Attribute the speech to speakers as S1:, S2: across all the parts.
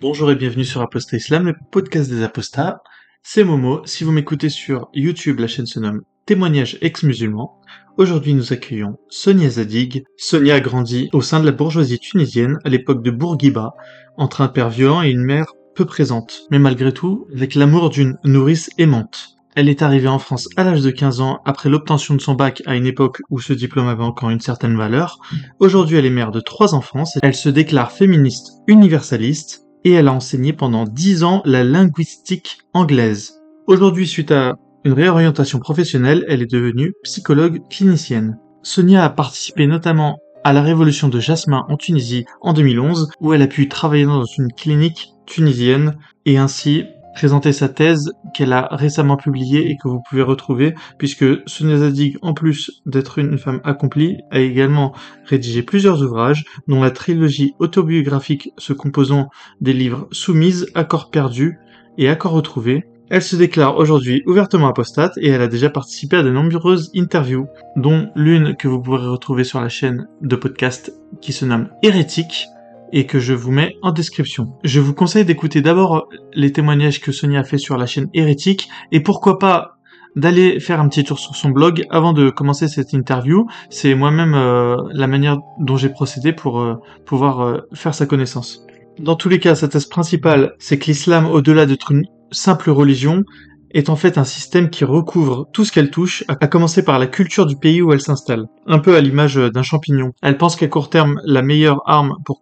S1: Bonjour et bienvenue sur Apostat Islam, le podcast des apostats. C'est Momo. Si vous m'écoutez sur YouTube, la chaîne se nomme Témoignages ex-musulmans. Aujourd'hui, nous accueillons Sonia Zadig. Sonia a grandi au sein de la bourgeoisie tunisienne à l'époque de Bourguiba, entre un père violent et une mère peu présente, mais malgré tout, avec l'amour d'une nourrice aimante. Elle est arrivée en France à l'âge de 15 ans après l'obtention de son bac à une époque où ce diplôme avait encore une certaine valeur. Aujourd'hui, elle est mère de trois enfants. Elle se déclare féministe universaliste et elle a enseigné pendant 10 ans la linguistique anglaise. Aujourd'hui, suite à une réorientation professionnelle, elle est devenue psychologue clinicienne. Sonia a participé notamment à la révolution de Jasmin en Tunisie en 2011, où elle a pu travailler dans une clinique tunisienne et ainsi présenter sa thèse qu'elle a récemment publiée et que vous pouvez retrouver puisque Sonia Zadig, en plus d'être une femme accomplie, a également rédigé plusieurs ouvrages dont la trilogie autobiographique se composant des livres Soumise, Accords perdus et Accords retrouvés. Elle se déclare aujourd'hui ouvertement apostate et elle a déjà participé à de nombreuses interviews, dont l'une que vous pourrez retrouver sur la chaîne de podcast qui se nomme Hérétique, et que je vous mets en description. Je vous conseille d'écouter d'abord les témoignages que Sonia a fait sur la chaîne Hérétique et pourquoi pas d'aller faire un petit tour sur son blog avant de commencer cette interview. C'est moi-même euh, la manière dont j'ai procédé pour euh, pouvoir euh, faire sa connaissance. Dans tous les cas, sa thèse principale, c'est que l'islam, au-delà d'être une simple religion, est en fait un système qui recouvre tout ce qu'elle touche, à commencer par la culture du pays où elle s'installe. Un peu à l'image d'un champignon. Elle pense qu'à court terme, la meilleure arme pour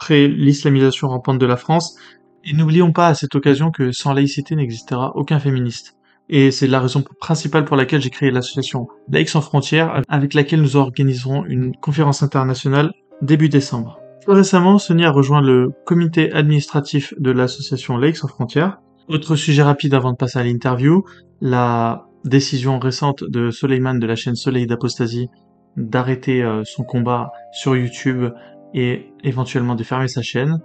S1: qu'on l'islamisation rampante de la France. Et n'oublions pas à cette occasion que sans laïcité n'existera aucun féministe. Et c'est la raison principale pour laquelle j'ai créé l'association Laïcs sans frontières, avec laquelle nous organiserons une conférence internationale début décembre. Plus récemment, Sonia a rejoint le comité administratif de l'association Laïcs sans frontières. Autre sujet rapide avant de passer à l'interview, la décision récente de Soleiman de la chaîne Soleil d'Apostasie d'arrêter euh, son combat sur YouTube et éventuellement de fermer sa chaîne.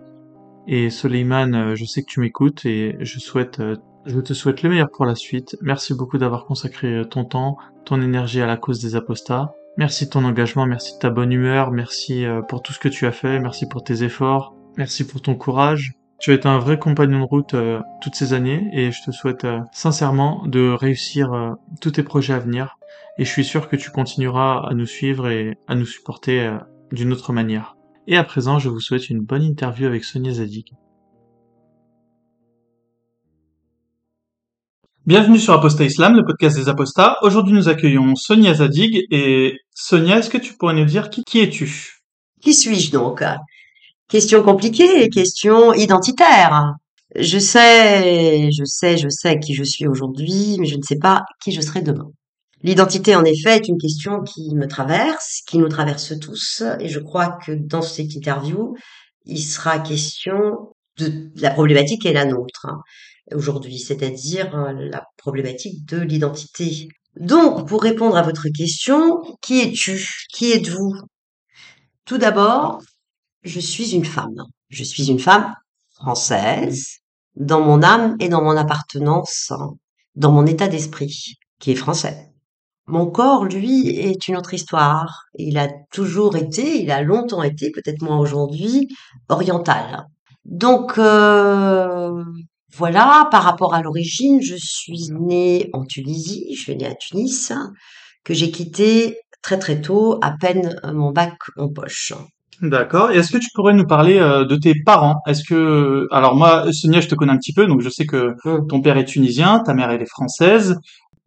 S1: Et Soleiman, euh, je sais que tu m'écoutes et je souhaite, euh, je te souhaite le meilleur pour la suite. Merci beaucoup d'avoir consacré euh, ton temps, ton énergie à la cause des apostats. Merci de ton engagement, merci de ta bonne humeur, merci pour tout ce que tu as fait, merci pour tes efforts, merci pour ton courage. Tu as été un vrai compagnon de route toutes ces années et je te souhaite sincèrement de réussir tous tes projets à venir. Et je suis sûr que tu continueras à nous suivre et à nous supporter d'une autre manière. Et à présent, je vous souhaite une bonne interview avec Sonia Zadig. Bienvenue sur Apostat Islam, le podcast des apostats. Aujourd'hui, nous accueillons Sonia Zadig. Et Sonia, est-ce que tu pourrais nous dire qui, qui es-tu?
S2: Qui suis-je donc? Question compliquée, question identitaire. Je sais, je sais, je sais qui je suis aujourd'hui, mais je ne sais pas qui je serai demain. L'identité, en effet, est une question qui me traverse, qui nous traverse tous, et je crois que dans cette interview, il sera question de la problématique qui est la nôtre hein, aujourd'hui, c'est-à-dire euh, la problématique de l'identité. Donc, pour répondre à votre question, qui es-tu? Qui êtes-vous? Tout d'abord, je suis une femme. Je suis une femme française, dans mon âme et dans mon appartenance, dans mon état d'esprit, qui est français. Mon corps, lui, est une autre histoire. Il a toujours été, il a longtemps été, peut-être moins aujourd'hui, oriental. Donc euh, voilà, par rapport à l'origine, je suis née en Tunisie, je suis née à Tunis, que j'ai quitté très très tôt, à peine mon bac en poche.
S1: D'accord. Et est-ce que tu pourrais nous parler euh, de tes parents? Est-ce que alors moi Sonia, je te connais un petit peu, donc je sais que mmh. ton père est tunisien, ta mère elle est française.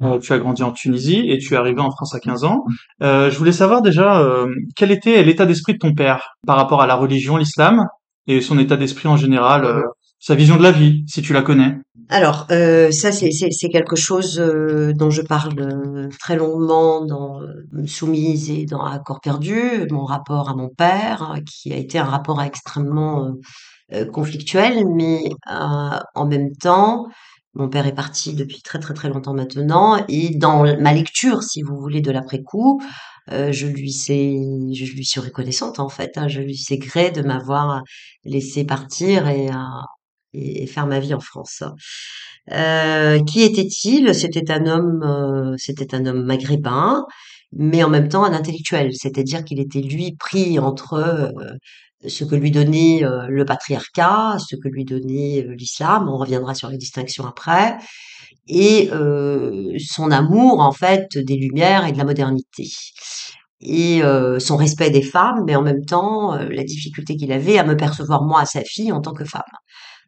S1: Euh, tu as grandi en Tunisie et tu es arrivé en France à 15 ans. Euh, je voulais savoir déjà euh, quel était l'état d'esprit de ton père par rapport à la religion, l'islam, et son état d'esprit en général, euh, sa vision de la vie, si tu la connais.
S2: Alors, euh, ça, c'est quelque chose dont je parle très longuement dans Soumise et dans Accord perdu, mon rapport à mon père, qui a été un rapport extrêmement conflictuel, mais en même temps, mon père est parti depuis très très très longtemps maintenant et dans ma lecture, si vous voulez, de l'après-coup, euh, je lui suis reconnaissante en fait. Hein, je lui sais gré de m'avoir laissé partir et, et, faire ma vie en France. Euh, qui était-il? C'était un homme, euh, c'était un homme maghrébin mais en même temps un intellectuel, c'est-à-dire qu'il était lui pris entre euh, ce que lui donnait euh, le patriarcat, ce que lui donnait euh, l'islam, on reviendra sur les distinctions après, et son amour en fait des lumières et de la modernité et son respect des femmes, mais en même temps la difficulté qu'il avait à me percevoir moi, sa fille, en tant que femme.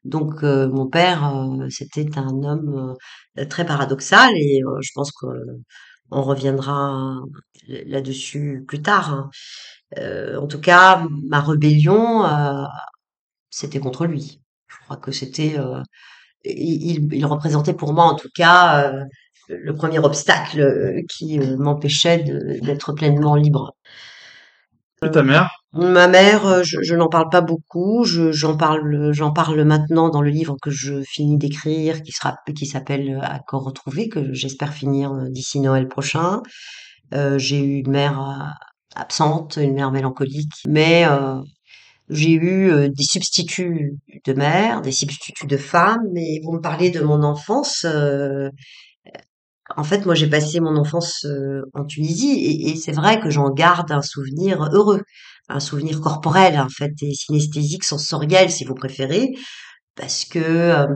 S2: Donc mon père, c'était un homme très paradoxal et je pense que on reviendra là-dessus plus tard. Hein. en tout cas, ma rébellion, c'était contre lui. Je crois que c'était, il, il, représentait pour moi en tout cas le premier obstacle qui m'empêchait d'être pleinement libre.
S1: Et ta mère?
S2: Ma mère, euh, je, n'en parle pas beaucoup. j'en parle, j'en parle maintenant dans le livre que je finis d'écrire, qui sera, qui s'appelle Accord retrouvé, que j'espère finir euh, d'ici Noël prochain. Euh, j'ai eu une mère absente, une mère mélancolique, mais j'ai eu des substituts de mère, des substituts de femmes. Mais vous me parlez de mon enfance. en fait, moi, j'ai passé mon enfance en Tunisie et c'est vrai que j'en garde un souvenir heureux un souvenir corporel, en fait, et synesthésique, sensoriel, si vous préférez, parce que euh,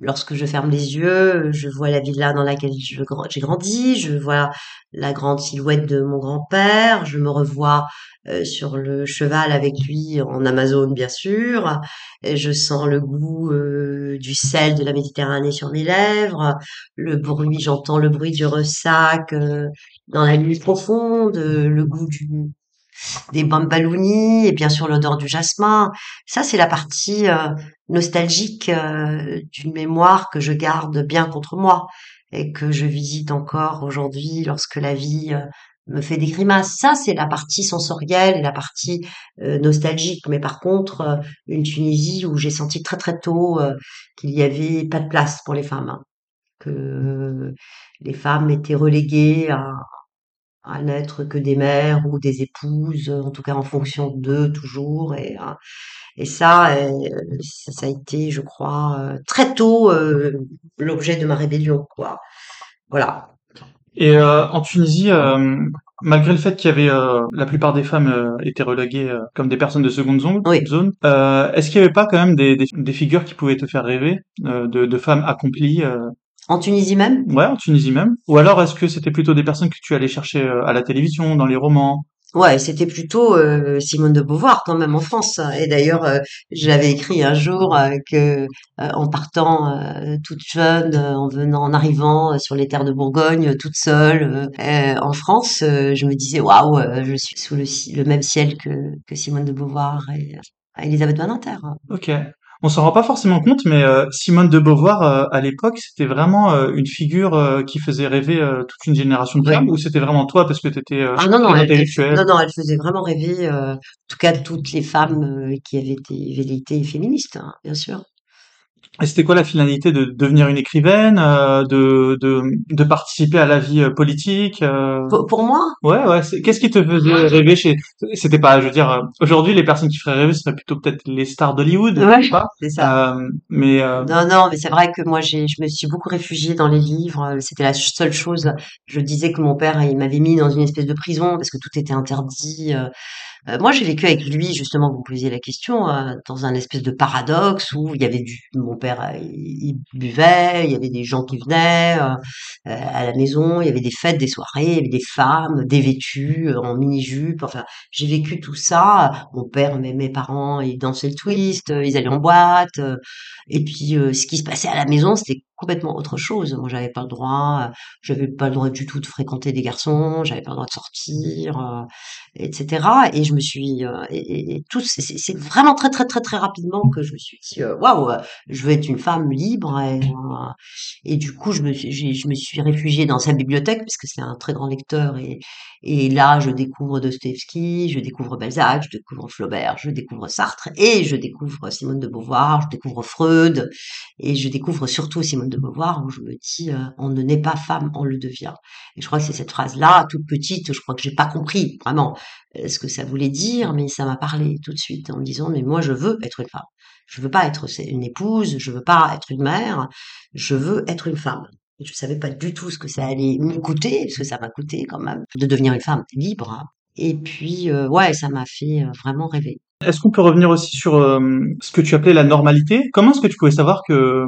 S2: lorsque je ferme les yeux, je vois la villa dans laquelle j'ai grandi, je vois la grande silhouette de mon grand-père, je me revois euh, sur le cheval avec lui en Amazone, bien sûr, je sens le goût euh, du sel de la Méditerranée sur mes lèvres, le bruit, j'entends le bruit du ressac dans la nuit profonde, le goût du, des bambalounies et bien sûr l'odeur du jasmin. Ça, c'est la partie euh, nostalgique euh, d'une mémoire que je garde bien contre moi et que je visite encore aujourd'hui lorsque la vie euh, me fait des grimaces. Ça, c'est la partie sensorielle et la partie nostalgique. Mais par contre, une Tunisie où j'ai senti très très tôt qu'il n'y avait pas de place pour les femmes, hein. que les femmes étaient reléguées à, à n'être que des mères ou des épouses, en tout cas en fonction d'eux toujours. Et, euh, et ça, euh, ça, a été, je crois, euh, très tôt l'objet de ma rébellion, quoi. Voilà.
S1: Et en Tunisie, malgré le fait qu'il y avait la plupart des femmes étaient reléguées comme des personnes de seconde zone, zone est-ce qu'il n'y avait pas quand même des, des, figures qui pouvaient te faire rêver de, de femmes accomplies
S2: en Tunisie même?
S1: Ouais, en Tunisie même. Ou alors est-ce que c'était plutôt des personnes que tu allais chercher euh, à la télévision, dans les romans?
S2: Ouais, c'était plutôt euh, Simone de Beauvoir quand même en France. Et d'ailleurs, euh, j'avais écrit un jour que en partant toute jeune, en venant, en arrivant sur les terres de Bourgogne, toute seule en France, je me disais waouh, je suis sous le, le, même ciel que, que Simone de Beauvoir et Elisabeth Badinter.
S1: Ok on s'en rend pas forcément compte, mais euh, Simone de Beauvoir euh, à l'époque, c'était vraiment euh, une figure qui faisait rêver toute une génération de femmes, ou c'était vraiment toi parce que tu étais ah,
S2: non, non, intellectuelle? Non, non, elle faisait vraiment rêver, en tout cas toutes les femmes qui avaient été velléités féministes, hein, bien sûr.
S1: Et c'était quoi la finalité de devenir une écrivaine, euh, de, de, de participer à la vie euh, politique euh?
S2: pour, moi?
S1: Ouais, ouais. Qu'est-ce qui te faisait rêver chez C'était pas, je veux dire, aujourd'hui les personnes qui feraient rêver ce seraient plutôt peut-être les stars d'Hollywood,
S2: ouais, c'est ça.
S1: mais
S2: non, non, mais c'est vrai que moi j'ai, je me suis beaucoup réfugiée dans les livres. C'était la seule chose. Je disais que mon père il m'avait mis dans une espèce de prison parce que tout était interdit. Euh, moi, j'ai vécu avec lui, justement, vous me posiez la question, euh, dans un espèce de paradoxe où il y avait du, mon père, euh, il, buvait, il y avait des gens qui venaient à la maison, il y avait des fêtes, des soirées, il y avait des femmes dévêtues en mini-jupe. Enfin, j'ai vécu tout ça. Mon père, mes, mes parents, ils dansaient le twist, ils allaient en boîte. et puis, ce qui se passait à la maison, c'était complètement autre chose. Moi, j'avais pas le droit, j'avais pas le droit du tout de fréquenter des garçons, j'avais pas le droit de sortir, euh, etc. Et je me suis, euh, et, et, tout, c'est vraiment très très très très rapidement que je me suis dit, euh, waouh, je veux être une femme libre. Et, du coup, je me, je me suis réfugiée dans sa bibliothèque parce que c'est un très grand lecteur. Et, et là, je découvre Dostoevsky, je découvre Balzac, je découvre Flaubert, je découvre Sartre et je découvre Simone de Beauvoir, je découvre Freud et je découvre surtout Simone de Beauvoir où je me dis euh, on ne naît pas femme, on le devient. Et je crois que c'est cette phrase-là, toute petite, je crois que j'ai pas compris vraiment euh, ce que ça voulait dire, mais ça m'a parlé tout de suite en me disant mais moi je veux être une femme. Je veux pas être une épouse, je veux pas être une mère, je veux être une femme. Je savais pas du tout ce que ça allait me coûter, parce que ça m'a coûté quand même, de devenir une femme libre. Et puis, euh, ouais, ça m'a fait vraiment rêver.
S1: Est-ce qu'on peut revenir aussi sur euh, ce que tu appelais la normalité? Comment est-ce que tu pouvais savoir que euh,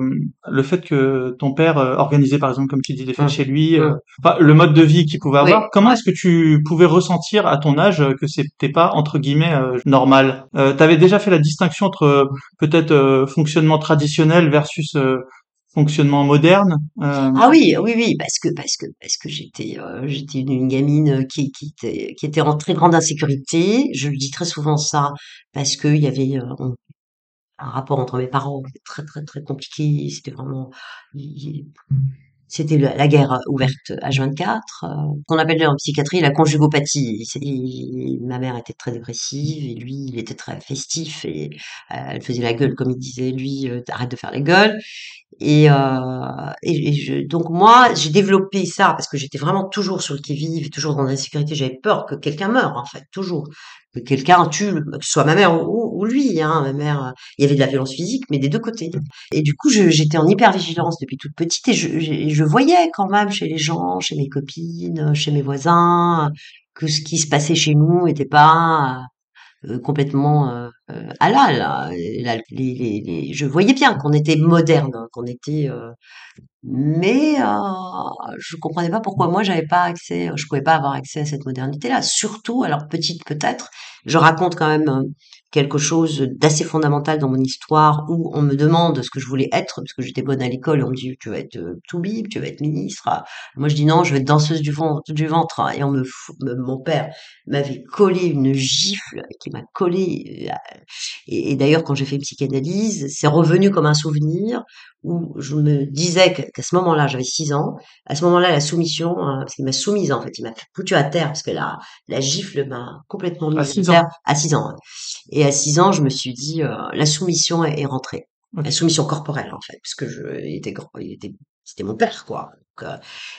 S1: le fait que ton père euh, organisait, par exemple, comme tu dis, des fêtes
S2: Hum,
S1: chez lui, euh,
S2: hum.
S1: enfin, le mode de vie qu'il pouvait
S2: Oui.
S1: avoir, comment est-ce que tu pouvais ressentir à ton âge euh, que c'était pas entre guillemets euh, normal? Euh, T'avais déjà fait la distinction entre euh, peut-être euh, fonctionnement traditionnel versus euh, fonctionnement moderne euh,
S2: Ah oui, oui, oui, parce que parce que parce que j'étais euh, j'étais une, gamine qui qui était qui était en très grande insécurité. Je dis très souvent ça parce que il y avait euh, un rapport entre mes parents très très très compliqué. C'était vraiment c'était la, guerre ouverte H24, euh, qu'on appelle en psychiatrie la conjugopathie. Ma mère était très dépressive et lui, il était très festif et euh, elle faisait la gueule comme il disait lui, euh, arrête de faire la gueule. Et, donc moi, j'ai développé ça parce que j'étais vraiment toujours sur le qui-vive, et toujours dans l'insécurité. J'avais peur que quelqu'un meure, en fait, toujours. Que quelqu'un tue, le- que ce soit ma mère ou, ou lui. Hein, ma mère, euh, il y avait de la violence physique, mais des deux côtés. Et du coup, j'étais en hypervigilance depuis toute petite et je, je, je voyais quand même chez les gens, chez mes copines, chez mes voisins, que ce qui se passait chez nous n'était pas euh, complètement euh, euh, halal. hein. Et la- les, les, je voyais bien qu'on était moderne, hein, qu'on était, euh, mais euh, je comprenais pas pourquoi moi j'avais pas accès, je pouvais pas avoir accès à cette modernité-là. Surtout, alors petite peut-être, je raconte quand même euh, quelque chose d'assez fondamental dans mon histoire où on me demande ce que je voulais être parce que j'étais bonne à l'école on me dit tu vas être euh, toubib, tu vas être ministre. Moi je dis non, je vais être danseuse du ventre, du ventre et on me- mon père m'avait collé une gifle qui m'a collé euh, et, et d'ailleurs quand j'ai fait une psychanalyse, c'est revenu comme un souvenir où je me disais qu'à ce moment-là, j'avais 6 ans, à ce moment-là, la soumission, hein, parce qu'il m'a soumise en fait, il m'a foutu à terre parce que la, la gifle m'a complètement
S1: À
S2: mise à
S1: six
S2: terre
S1: ans.
S2: à 6 ans. Et à 6 ans, je me suis dit, euh, la soumission est, rentrée. La soumission corporelle en fait, parce que je, il était il était, c'était mon père quoi. Donc, euh,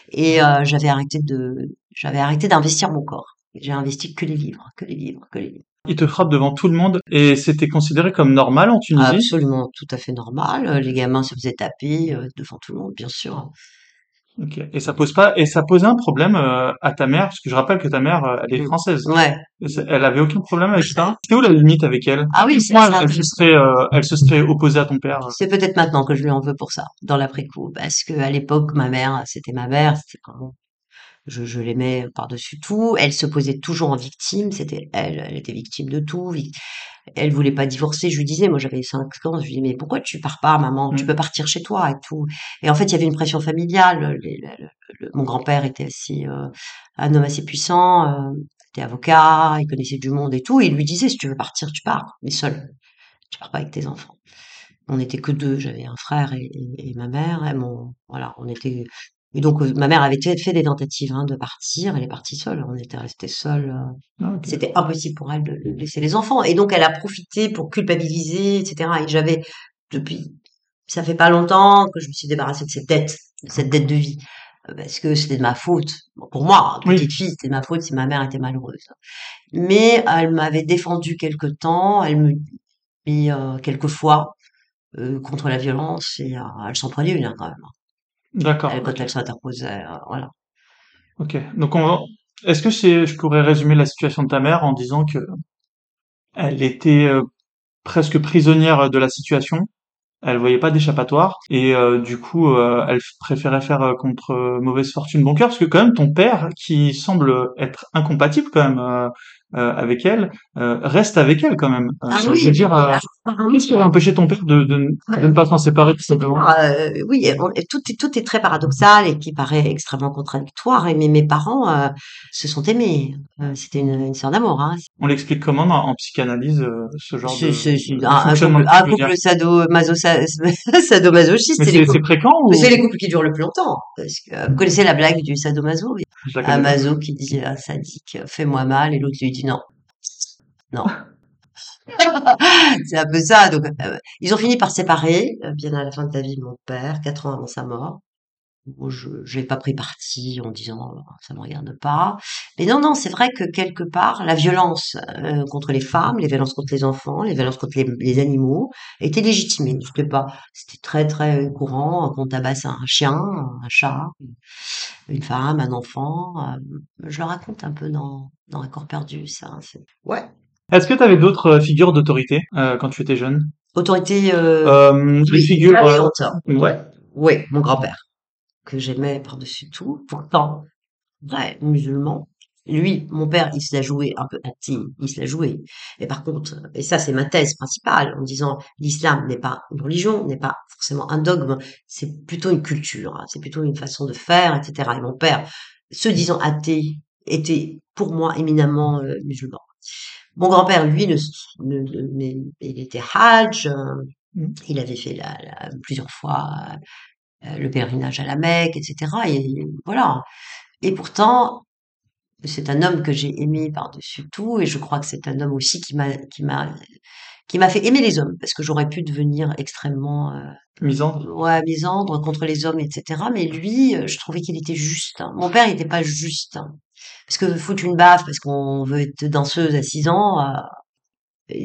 S2: et euh, j'avais arrêté de, j'avais arrêté d'investir mon corps. J'ai investi que les livres, que les livres, que les livres.
S1: Il te frappe devant tout le monde et c'était considéré comme normal en Tunisie?
S2: Absolument tout à fait normal. Euh, Les gamins se faisaient taper euh, devant tout le monde, bien sûr.
S1: Ok. Et ça pose pas et ça posait un problème euh, à ta mère parce que je rappelle que ta mère euh, elle est
S2: Mm.
S1: française.
S2: Ouais.
S1: Elle avait aucun problème avec ça. C'était où la limite avec elle?
S2: Ah oui, c'est ça.
S1: elle se serait euh, elle se serait opposée à ton père?
S2: C'est peut-être maintenant que je lui en veux pour ça, dans l'après-coup, parce que à l'époque, ma mère, c'était ma mère, c'était vraiment, je, je l'aimais par-dessus tout. Elle se posait toujours en victime, c'était elle, elle était victime de tout. Elle voulait pas divorcer. Je lui disais, moi j'avais 5 ans, je lui disais, mais pourquoi tu pars pas, maman? Tu
S1: Mm.
S2: peux partir chez toi et tout. Et en fait, il y avait une pression familiale. Les- mon grand-père était assez, euh, un homme assez puissant, euh, était avocat, il connaissait du monde et tout. Et il lui disait, si tu veux partir, tu pars, mais seul. Tu pars pas avec tes enfants. On n'était que deux, j'avais un frère et, et- et ma mère. Et mon, voilà, on était. Et donc euh, ma mère avait fait des tentatives hein, de partir. Elle est partie seule. On était restés seuls. euh,
S1: Ah.
S2: C'était impossible pour elle de, laisser les enfants. Et donc elle a profité pour culpabiliser, etc. Et j'avais depuis, ça fait pas longtemps que je me suis débarrassée de cette dette, de cette dette de vie, Euh, parce que c'était de ma faute. Bon, pour moi,
S1: Oui.
S2: petite fille, c'était de ma faute si ma mère était malheureuse. Mais elle m'avait défendu quelque temps. Elle me dit euh, quelquefois euh, contre la violence et euh, elle s'en prenait une hein, quand même.
S1: D'accord.
S2: Elle, quand
S1: ok.
S2: elle s'interposait, euh, voilà.
S1: Ok. Donc on va... Est-ce que c'est, je pourrais résumer la situation de ta mère en disant que elle était euh, presque prisonnière de la situation. Elle voyait pas d'échappatoire et euh, du coup, euh, elle préférait faire euh, contre euh, mauvaise fortune bon cœur parce que quand même ton père, qui semble être incompatible quand même euh, avec elle, euh, reste avec elle quand même. Euh,
S2: Ah
S1: je veux dire, euh, qu'est-ce qui aurait empêché ton père de, de, de ne pas s'en séparer tout simplement?
S2: Oui, on- tout, est- tout est très paradoxal et qui paraît extrêmement contradictoire. Et mais mes parents se sont aimés. C'était une, une histoire d'amour. Hein.
S1: On l'explique comment en psychanalyse ce genre de,
S2: un,
S1: fonctionnement
S2: couple, un couple sado, maso, sadomasochiste. C'est couples,
S1: fréquent ou
S2: c'est les couples qui durent le plus longtemps. Parce que vous connaissez la blague du sadomaso? Un maso qui dit à un sadique fais-moi mal et l'autre lui dit non, non. c'est un peu ça. Donc, euh, ils ont fini par séparer, euh, bien à la fin de la vie de mon père, quatre ans avant sa mort. Moi, je j'ai pas pris parti en disant ça me regarde pas. Mais non, non, c'est vrai que quelque part, la violence euh, contre les femmes, les violences contre les enfants, les violences contre les, les animaux étaient légitimées. C'était pas, c'était très très courant qu'on tabasse un chien, un chat, une femme, un enfant. euh, je le raconte un peu dans dans un corps perdu, ça. c'est- Ouais.
S1: Est-ce que tu avais d'autres euh, figures d'autorité euh, quand tu étais jeune?
S2: Autorité. Euh,
S1: euh,
S2: oui,
S1: figures. euh,
S2: bienveillante.
S1: Ouais.
S2: Oui, mon grand-père, que j'aimais par-dessus tout. Pourtant, vrai musulman. Lui, mon père, il se l'a joué un peu athée, il se l'a joué. Et par contre, et ça c'est ma thèse principale, en disant l'islam n'est pas une religion, n'est pas forcément un dogme, c'est plutôt une culture, hein, c'est plutôt une façon de faire, etc. Et mon père, se disant athée, était pour moi éminemment euh, musulman. Mon grand-père, lui, ne, ne, ne- mais il était hajj, euh,
S1: Mm.
S2: il avait fait la, la- plusieurs fois le pèlerinage à la Mecque, etc. Et voilà. Et pourtant, c'est un homme que j'ai aimé par-dessus tout, et je crois que c'est un homme aussi qui m'a, qui m'a, qui m'a fait aimer les hommes, parce que j'aurais pu devenir extrêmement, euh,
S1: Misandre.
S2: ouais, misandre contre les hommes, etc. Mais lui, euh, je trouvais qu'il était juste. hein. Mon père n'était pas juste. hein. Parce que foutre une baffe, parce qu'on veut être danseuse à 6 ans, euh,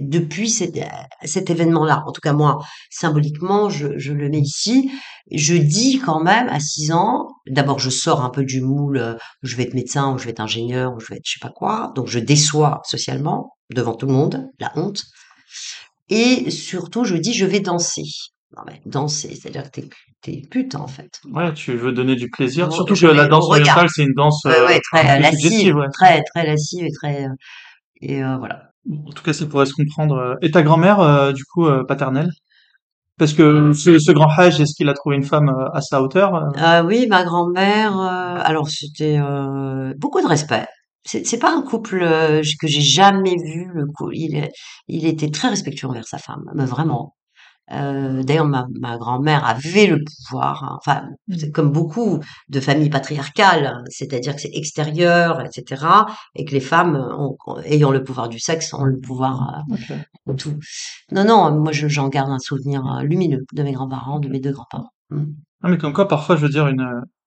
S2: depuis cet, cet événement-là, en tout cas moi, symboliquement, je, je le mets ici. Je dis quand même à 6 ans, d'abord je sors un peu du moule, euh, je vais être médecin ou je vais être ingénieur ou je vais être je sais pas quoi, donc je déçois socialement devant tout le monde, la honte. Et surtout, je dis je vais danser. Non mais danser, c'est-à-dire que t'es, pute en fait.
S1: Ouais, tu veux donner du plaisir. Surtout que la danse orientale, c'est une danse euh,
S2: ouais, très
S1: plus
S2: lassive,
S1: ouais.
S2: très très lassive et très euh, et euh, voilà.
S1: En tout cas, ça pourrait se comprendre. Et ta grand-mère, euh, du coup, euh, paternelle? Parce que ce, ce grand Hajj, est-ce qu'il a trouvé une femme euh, à sa hauteur? euh?
S2: Euh, oui, ma grand-mère. alors c'était beaucoup de respect. C'est pas un couple que j'ai jamais vu. Le il il était très respectueux envers sa femme, mais vraiment. Euh, d'ailleurs, ma, ma grand-mère avait le pouvoir. hein. Enfin, c'est comme beaucoup de familles patriarcales, hein, c'est-à-dire que c'est extérieur, etc., et que les femmes, ont- ayant le pouvoir du sexe, ont le pouvoir euh, de tout. Non, non, moi je- j'en garde un souvenir euh, lumineux de mes grands-parents, de mes deux grands-parents. Mm.
S1: Ah, mais comme quoi, parfois, je veux dire, une,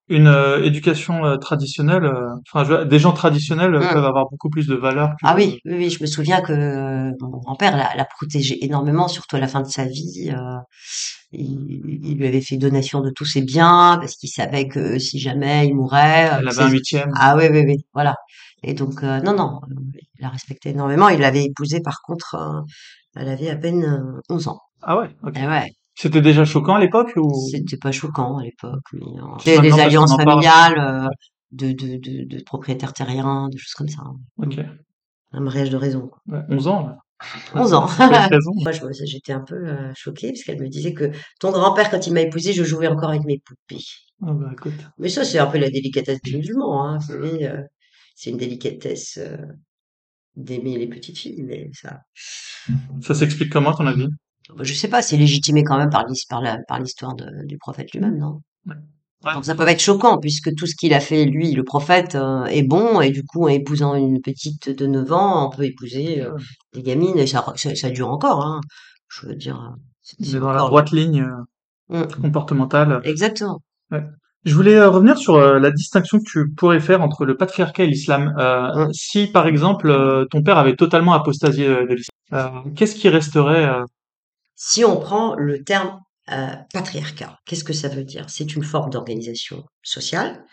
S1: une euh, éducation euh, traditionnelle, euh, enfin, je des gens traditionnels euh,
S2: Mm.
S1: peuvent avoir beaucoup plus de valeur que...
S2: Ah oui, oui, oui, je me souviens que euh, mon grand-père l'a, l'a protégé énormément, surtout à la fin de sa vie. euh, il, il lui avait fait donation de tous ses biens parce qu'il savait que si jamais il mourait,
S1: Elle avait un huitième.
S2: ah oui, oui, oui, voilà. Et donc euh, non, non, il la respectait énormément. Il l'avait épousée par contre, euh, elle avait à peine euh, 11 ans.
S1: Ah ouais, ok.
S2: Et ouais,
S1: C'était déjà choquant à l'époque ou...
S2: c'était pas choquant à l'époque. Mais, euh, c'était des alliances familiales euh, de, de, de, de propriétaires terriens, de choses comme ça.
S1: Ok.
S2: Un mariage de raison.
S1: Ouais, 11 ans, là.
S2: 11 ans. Moi, j'étais un peu euh, choquée parce qu'elle me disait que ton grand-père, quand il m'a épousée, je jouais encore avec mes poupées.
S1: Ah bah écoute.
S2: Mais ça, c'est un peu la délicatesse des musulmans. Hein. Euh, c'est une délicatesse euh, d'aimer les petites filles, mais ça,
S1: Ça s'explique comment, à ton avis?
S2: Bah, je sais pas, c'est légitimé quand même par l'histoire du prophète lui-même, non?
S1: Ouais. Ouais.
S2: Donc ça peut être choquant puisque tout ce qu'il a fait, lui, le prophète, euh, est bon et du coup, en épousant une petite de 9 ans, on peut épouser euh, des gamines et ça, ça, ça dure encore. Hein. Je veux dire, c'est
S1: dans la droite ligne euh,
S2: Mm.
S1: comportementale.
S2: Exactement.
S1: Je voulais revenir sur la distinction que tu pourrais faire entre le patriarcat et l'islam. Euh,
S2: Mm.
S1: Si, par exemple, ton père avait totalement apostasié de l'islam, qu'est-ce qui resterait
S2: Si on prend le terme euh, patriarcat, qu'est-ce que ça veut dire? C'est une forme d'organisation sociale,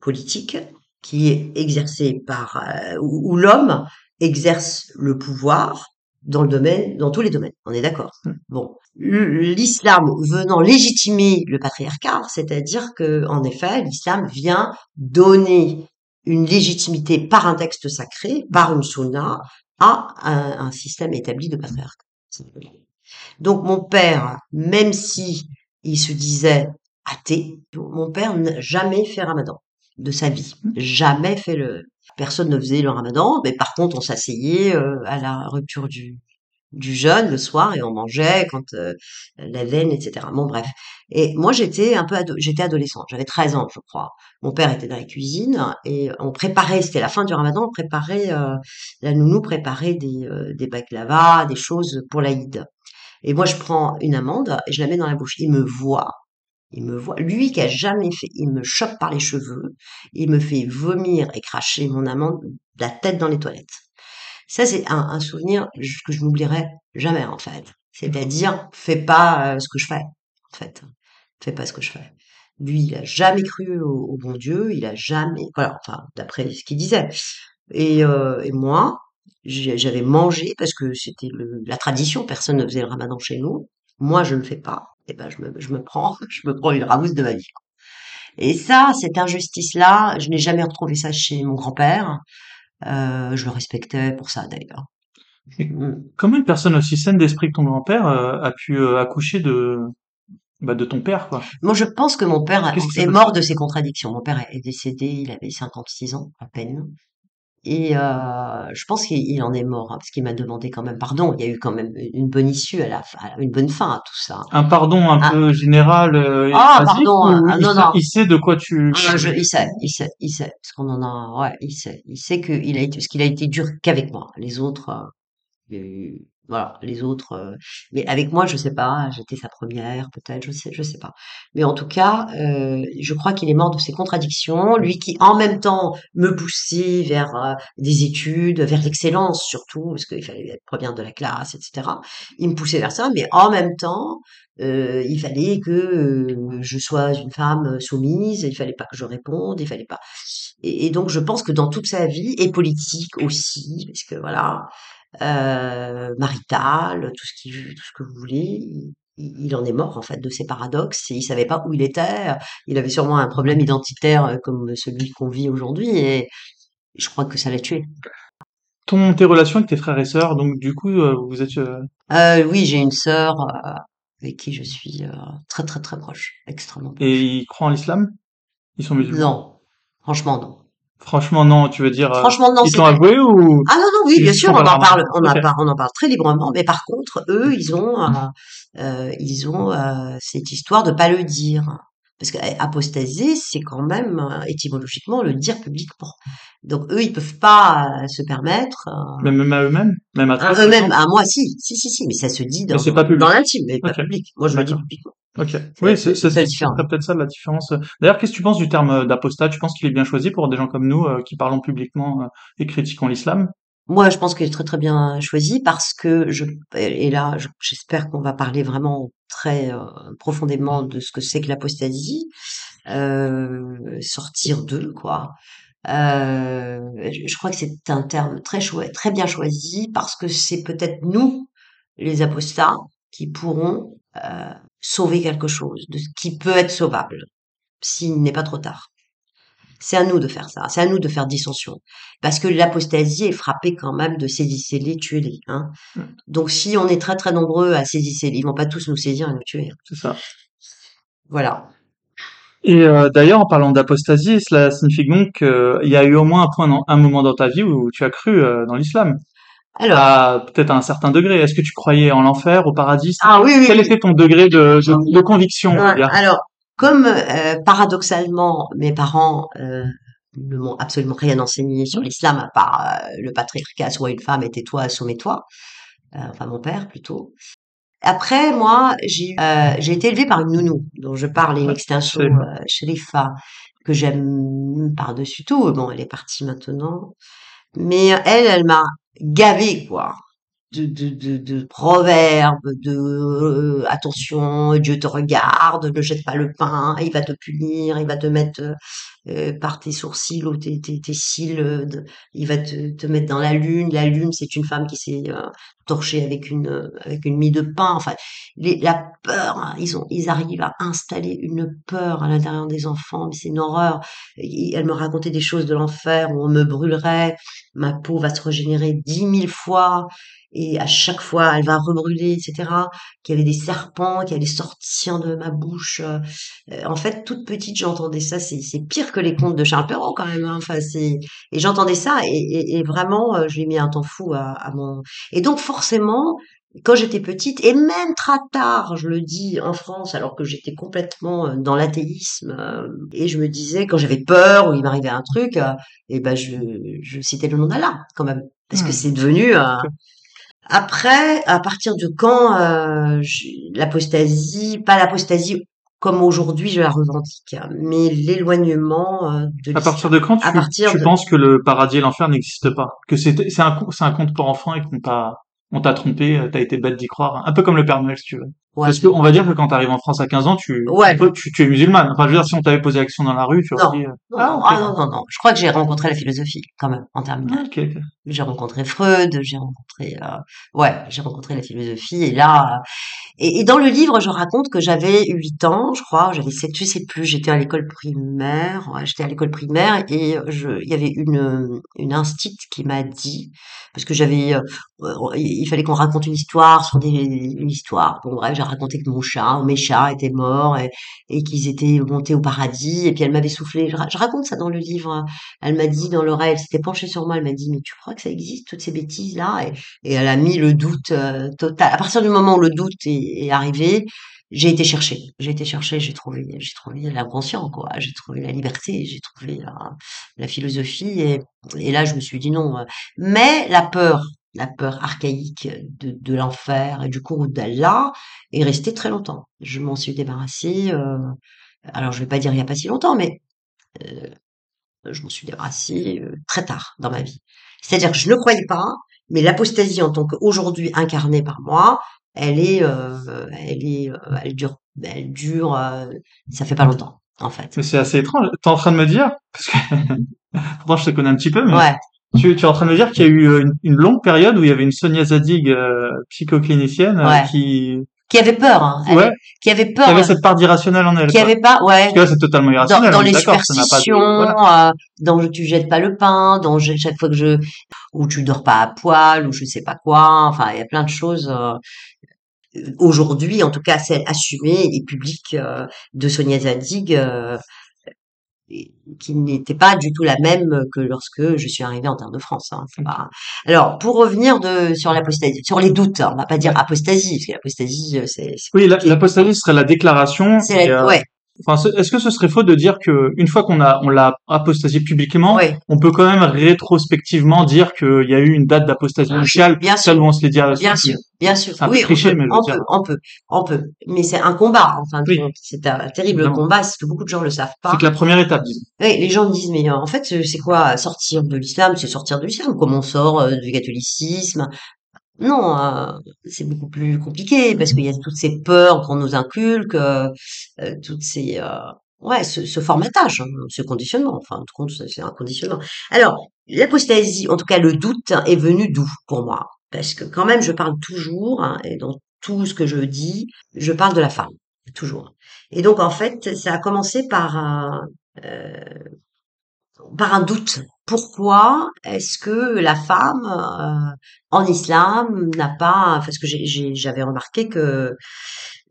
S2: politique, qui est exercée par euh, où, où l'homme exerce le pouvoir dans le domaine, dans tous les domaines. On est d'accord?
S1: Mm.
S2: Bon, l'islam venant légitimer le patriarcat, c'est-à-dire que en effet, l'islam vient donner une légitimité par un texte sacré, par une sunna, à un, un système établi de patriarcat. Donc mon père, même si il se disait athée, mon père n'a jamais fait ramadan de sa vie. Jamais fait le... Personne ne faisait le ramadan, mais par contre on s'asseyait euh, à la rupture du, du jeûne le soir et on mangeait quand euh, la veine, etc. Bon bref. Et moi j'étais un peu ado- j'étais adolescente, j'avais 13 ans je crois. Mon père était dans la cuisine et on préparait, c'était la fin du ramadan, on préparait, euh, la nounou préparait des, euh, des baklava, des choses pour l'Aïd. Et moi je prends une amande et je la mets dans la bouche. Il me voit Il me voit, lui qui a jamais fait, il me chope par les cheveux, il me fait vomir et cracher mon amant la tête dans les toilettes. Ça, c'est un, un souvenir que je n'oublierai jamais, en fait. C'est-à-dire, fais pas euh, ce que je fais, en fait. Fais pas ce que je fais. Lui, il a jamais cru au, bon Dieu, il a jamais, voilà, enfin, d'après ce qu'il disait. Et, euh, et moi, j'avais mangé parce que c'était la tradition, personne ne faisait le ramadan chez nous. Moi, je ne fais pas. Et ben, je me, je me prends, je me prends une ramousse de ma vie. Et ça, cette injustice-là, je n'ai jamais retrouvé ça chez mon grand-père. Euh, je le respectais pour ça d'ailleurs.
S1: Mm. Comment une personne aussi saine d'esprit que ton grand-père euh, a pu euh, accoucher de bah, de ton père quoi?
S2: Moi, je pense que mon père est mort de ses contradictions. Mon père est décédé, il avait 56 ans à peine. Et euh, je pense qu'il en est mort, hein, parce qu'il m'a demandé quand même pardon. Il y a eu quand même une bonne issue à la fin, une bonne fin à tout ça.
S1: Un pardon un ah. peu général. Euh,
S2: ah pardon, ah, non, non.
S1: Il sait de quoi tu.
S2: Ah, je, il sait, il sait, il sait, parce qu'on en a, ouais, il sait, il sait qu'il a été, parce qu'il a été dur qu'avec moi. Les autres, euh, voilà, les autres. Euh, mais avec moi, je sais pas. J'étais sa première, peut-être. Je sais, je sais pas. Mais en tout cas, euh, je crois qu'il est mort de ses contradictions. Lui qui, en même temps, me poussait vers euh, des études, vers l'excellence surtout, parce qu'il fallait être première de la classe, etc. Il me poussait vers ça, mais en même temps, il fallait que je sois une femme soumise. Il fallait pas que je réponde. Il fallait pas. Et, et donc, je pense que dans toute sa vie et politique aussi, parce que voilà euh, marital, tout ce qui, tout ce que vous voulez. Il, en est mort en fait de ces paradoxes il savait pas où il était. Il avait sûrement un problème identitaire euh, comme celui qu'on vit aujourd'hui et je crois que ça l'a tué.
S1: Ton tes relations avec tes frères et sœurs, donc du coup euh, vous êtes.
S2: Euh, oui, j'ai une sœur avec qui je suis très très très proche, extrêmement. Proche.
S1: Et ils croient en l'islam? Ils sont musulmans?
S2: Non, franchement non.
S1: Franchement, non, tu veux dire.
S2: Euh, Franchement, non.
S1: Ils t'ont avoué ou
S2: Ah non, non, oui, bien sûr, on en parle, on, en parle, on en parle très librement. Mais par contre, eux, ils ont, euh, euh ils ont euh, cette histoire de pas le dire, parce que eh, c'est quand même étymologiquement le dire publiquement. Donc eux, ils peuvent pas se permettre.
S1: même à eux-mêmes, même à
S2: toi. Eux-mêmes, à moi, si, si, si, si, mais ça se dit dans, dans l'intime, mais pas public. Moi, je le dis publiquement.
S1: Ok. Oui, c'est peut-être ça la différence. D'ailleurs, qu'est-ce que tu penses du terme euh, d'apostat? Tu penses qu'il est bien choisi pour des gens comme nous euh, qui parlons publiquement euh, et critiquons l'islam?
S2: Moi, je pense qu'il est très très bien choisi parce que je et là, j'espère qu'on va parler vraiment très profondément de ce que c'est que l'apostasie, sortir d'eux, quoi. je crois que c'est un terme très chouette, très bien choisi parce que c'est peut-être nous, les apostats, qui pourront sauver quelque chose, de ce qui peut être sauvable, s'il n'est pas trop tard. C'est à nous de faire ça, c'est à nous de faire dissension. Parce que l'apostasie est frappée quand même de saisir les, tuer les. Hein. Mm. Donc si on est très très nombreux à saisir les, ils vont pas tous nous saisir et nous tuer.
S1: C'est ça.
S2: Voilà.
S1: Et euh, d'ailleurs, en parlant d'apostasie, cela signifie donc qu'il y a eu au moins un point, un moment dans ta vie où tu as cru euh, dans l'islam. Alors, peut-être à un certain degré. Est-ce que tu croyais en l'enfer, au paradis?
S2: Ah oui, oui.
S1: Quel était ton degré de, de, conviction
S2: Alors, comme euh, paradoxalement, mes parents euh, ne m'ont absolument rien enseigné sur l'islam, à part euh, le patriarcat, soit une femme, et tais-toi, soumets-toi. enfin, mon père plutôt. Après, moi, j'ai j'ai été élevée par une nounou, dont je parle in extenso, Sherifa, que j'aime par-dessus tout. Bon, elle est partie maintenant. Mais elle, elle m'a gavé, quoi. De, de, de, de proverbes, de euh, attention, Dieu te regarde, ne jette pas le pain, il va te punir, il va te mettre euh, par tes sourcils ou tes, tes, tes cils, euh, il va te, te mettre dans la lune. La lune, c'est une femme qui s'est torchée avec une avec une mie de pain. Enfin, les, la peur, hein, ils ont ils arrivent à installer une peur à l'intérieur des enfants, mais c'est une horreur. Elle me racontait des choses de l'enfer où on me brûlerait, ma peau va se régénérer dix mille fois et à chaque fois elle va rebrûler, etc. Qu'il y avait des serpents qui allaient sortir de ma bouche. Euh, en fait, toute petite, j'entendais ça. C'est, pire que les contes de Charles Perrault quand même. Hein. Enfin, c'est et j'entendais ça et, et, vraiment, euh, lui mis un temps fou à mon. Et donc forcément, quand j'étais petite, et même très tard, je le dis, en France, alors que j'étais complètement euh, dans l'athéisme, et je me disais, quand j'avais peur ou il m'arrivait un truc, et ben je, je citais le nom d'Allah, quand même, parce que mmh. c'est devenu après, à partir de quand euh, l'apostasie, pas l'apostasie comme aujourd'hui je la revendique. Mais l'éloignement euh, de
S1: À partir de quand tu,
S2: à partir
S1: tu
S2: de-
S1: penses que le paradis et l'enfer n'existent pas? Que c'est un, un conte pour enfants et qu'on t'a on t'a trompé, euh, t'as été bête d'y croire. Un peu comme le Père Noël, si tu veux.
S2: Ouais.
S1: Parce qu'on va dire que quand t'arrives en France à 15 ans, tu,
S2: Ouais.
S1: tu, peux- tu, tu es musulmane. Enfin, je veux dire, si on t'avait posé l'action dans la rue, tu aurais
S2: Non.
S1: dit, euh,
S2: Non,
S1: ah,
S2: non, ah, non, non, non. Je crois que j'ai rencontré la philosophie quand même en
S1: Ah,
S2: terminale.
S1: ok, ok.
S2: J'ai rencontré Freud, j'ai rencontré, euh, ouais, j'ai rencontré la philosophie et là, euh, et, et dans le livre, je raconte que j'avais 8 ans, je crois, j'avais 7, je sais plus, j'étais à l'école primaire, ouais, j'étais à l'école primaire et je, il y avait une, une instite qui m'a dit, parce que j'avais, euh, il fallait qu'on raconte une histoire sur des, une histoire. Bon, bref, j'ai raconté que mon chat, mes chats étaient morts et, qu'ils étaient montés au paradis et puis elle m'avait soufflé, je, ra- je raconte ça dans le livre, elle m'a dit dans l'oreille, elle s'était penchée sur moi, elle m'a dit, mais tu crois que ça existe, toutes ces bêtises-là? Et, et elle a mis le doute euh, total. À partir du moment où le doute est, arrivé, j'ai été chercher. J'ai été chercher, j'ai trouvé, j'ai trouvé l'inconscient, quoi. J'ai trouvé la liberté, j'ai trouvé la, philosophie. Et, et là, je me suis dit non. euh. Mais la peur, la peur archaïque de, de l'enfer et du cours d'Allah est restée très longtemps. Je m'en suis débarrassée. euh, alors, je vais pas dire il y a pas si longtemps, mais euh, je m'en suis débarrassée euh, très tard dans ma vie. C'est-à-dire que je ne croyais pas, mais l'apostasie en tant qu'aujourd'hui incarnée par moi, elle est, elle est, elle dure, elle dure, ça fait pas longtemps en fait.
S1: Mais c'est assez étrange. T'es en train de me dire, parce que, pourtant je te connais un petit peu, mais
S2: Ouais,
S1: tu, tu es en train de me dire qu'il y a eu euh, une, une longue période où il y avait une Sonia Zadig, euh, psychoclinicienne, euh,
S2: Ouais.
S1: qui,
S2: qui avait peur, hein,
S1: ouais,
S2: qui avait
S1: qui
S2: peur,
S1: avait cette part d'irrationnel en elle.
S2: qui
S1: quoi.
S2: avait pas, ouais,
S1: Parce que là, c'est totalement
S2: dans,
S1: irrationnel.
S2: dans
S1: est
S2: les
S1: pas de-
S2: superstitions,
S1: voilà.
S2: euh, dans tu jettes pas le pain, dans je- chaque fois que je, ou tu dors pas à poil, ou je sais pas quoi, enfin il y a plein de choses. euh, aujourd'hui, en tout cas celle assumée et publique euh, de Sonia Zadig, euh, qui n'était pas du tout la même que lorsque je suis arrivée en terre de France. hein. Pas- Alors, pour revenir de, sur l'apostasie, sur les doutes, hein, on va pas dire apostasie, parce que l'apostasie, euh, c'est...
S1: Oui, l'apostasie serait la déclaration.
S2: C'est la-
S1: euh,
S2: ouais,
S1: enfin, ce- est-ce que ce serait faux de dire que une fois qu'on a on l'a apostasié publiquement, on peut quand même rétrospectivement dire qu'il y a eu une date d'apostasie initiale,
S2: bien
S1: celle
S2: sûr.
S1: où on se l'est dit à la
S2: Bien sûr, bien sûr. Oui, on
S1: triché,
S2: peut,
S1: mais
S2: on peut, on peut, on peut. Mais c'est un combat, en fin de
S1: Oui.
S2: C'est un terrible combat, c'est que beaucoup de gens le savent pas.
S1: C'est que la première étape, disons.
S2: Oui, les gens me disent, mais en fait, c'est c'est quoi sortir de l'islam? C'est sortir de l'islam. Comment on sort euh, du catholicisme? Non, euh, c'est beaucoup plus compliqué parce qu'il y a toutes ces peurs qu'on nous inculque, euh, euh, toutes ces, euh, ouais, ce, ce formatage, hein, ce conditionnement. Enfin, en tout compte, c'est un conditionnement. Alors, l'apostasie, en tout cas, le doute est venu d'où pour moi? Parce que quand même, je parle toujours, hein, et dans tout ce que je dis, je parle de la femme, toujours. Et donc, en fait, ça a commencé par euh, par un doute. Pourquoi est-ce que la femme euh, en islam n'a pas parce que j'avais remarqué que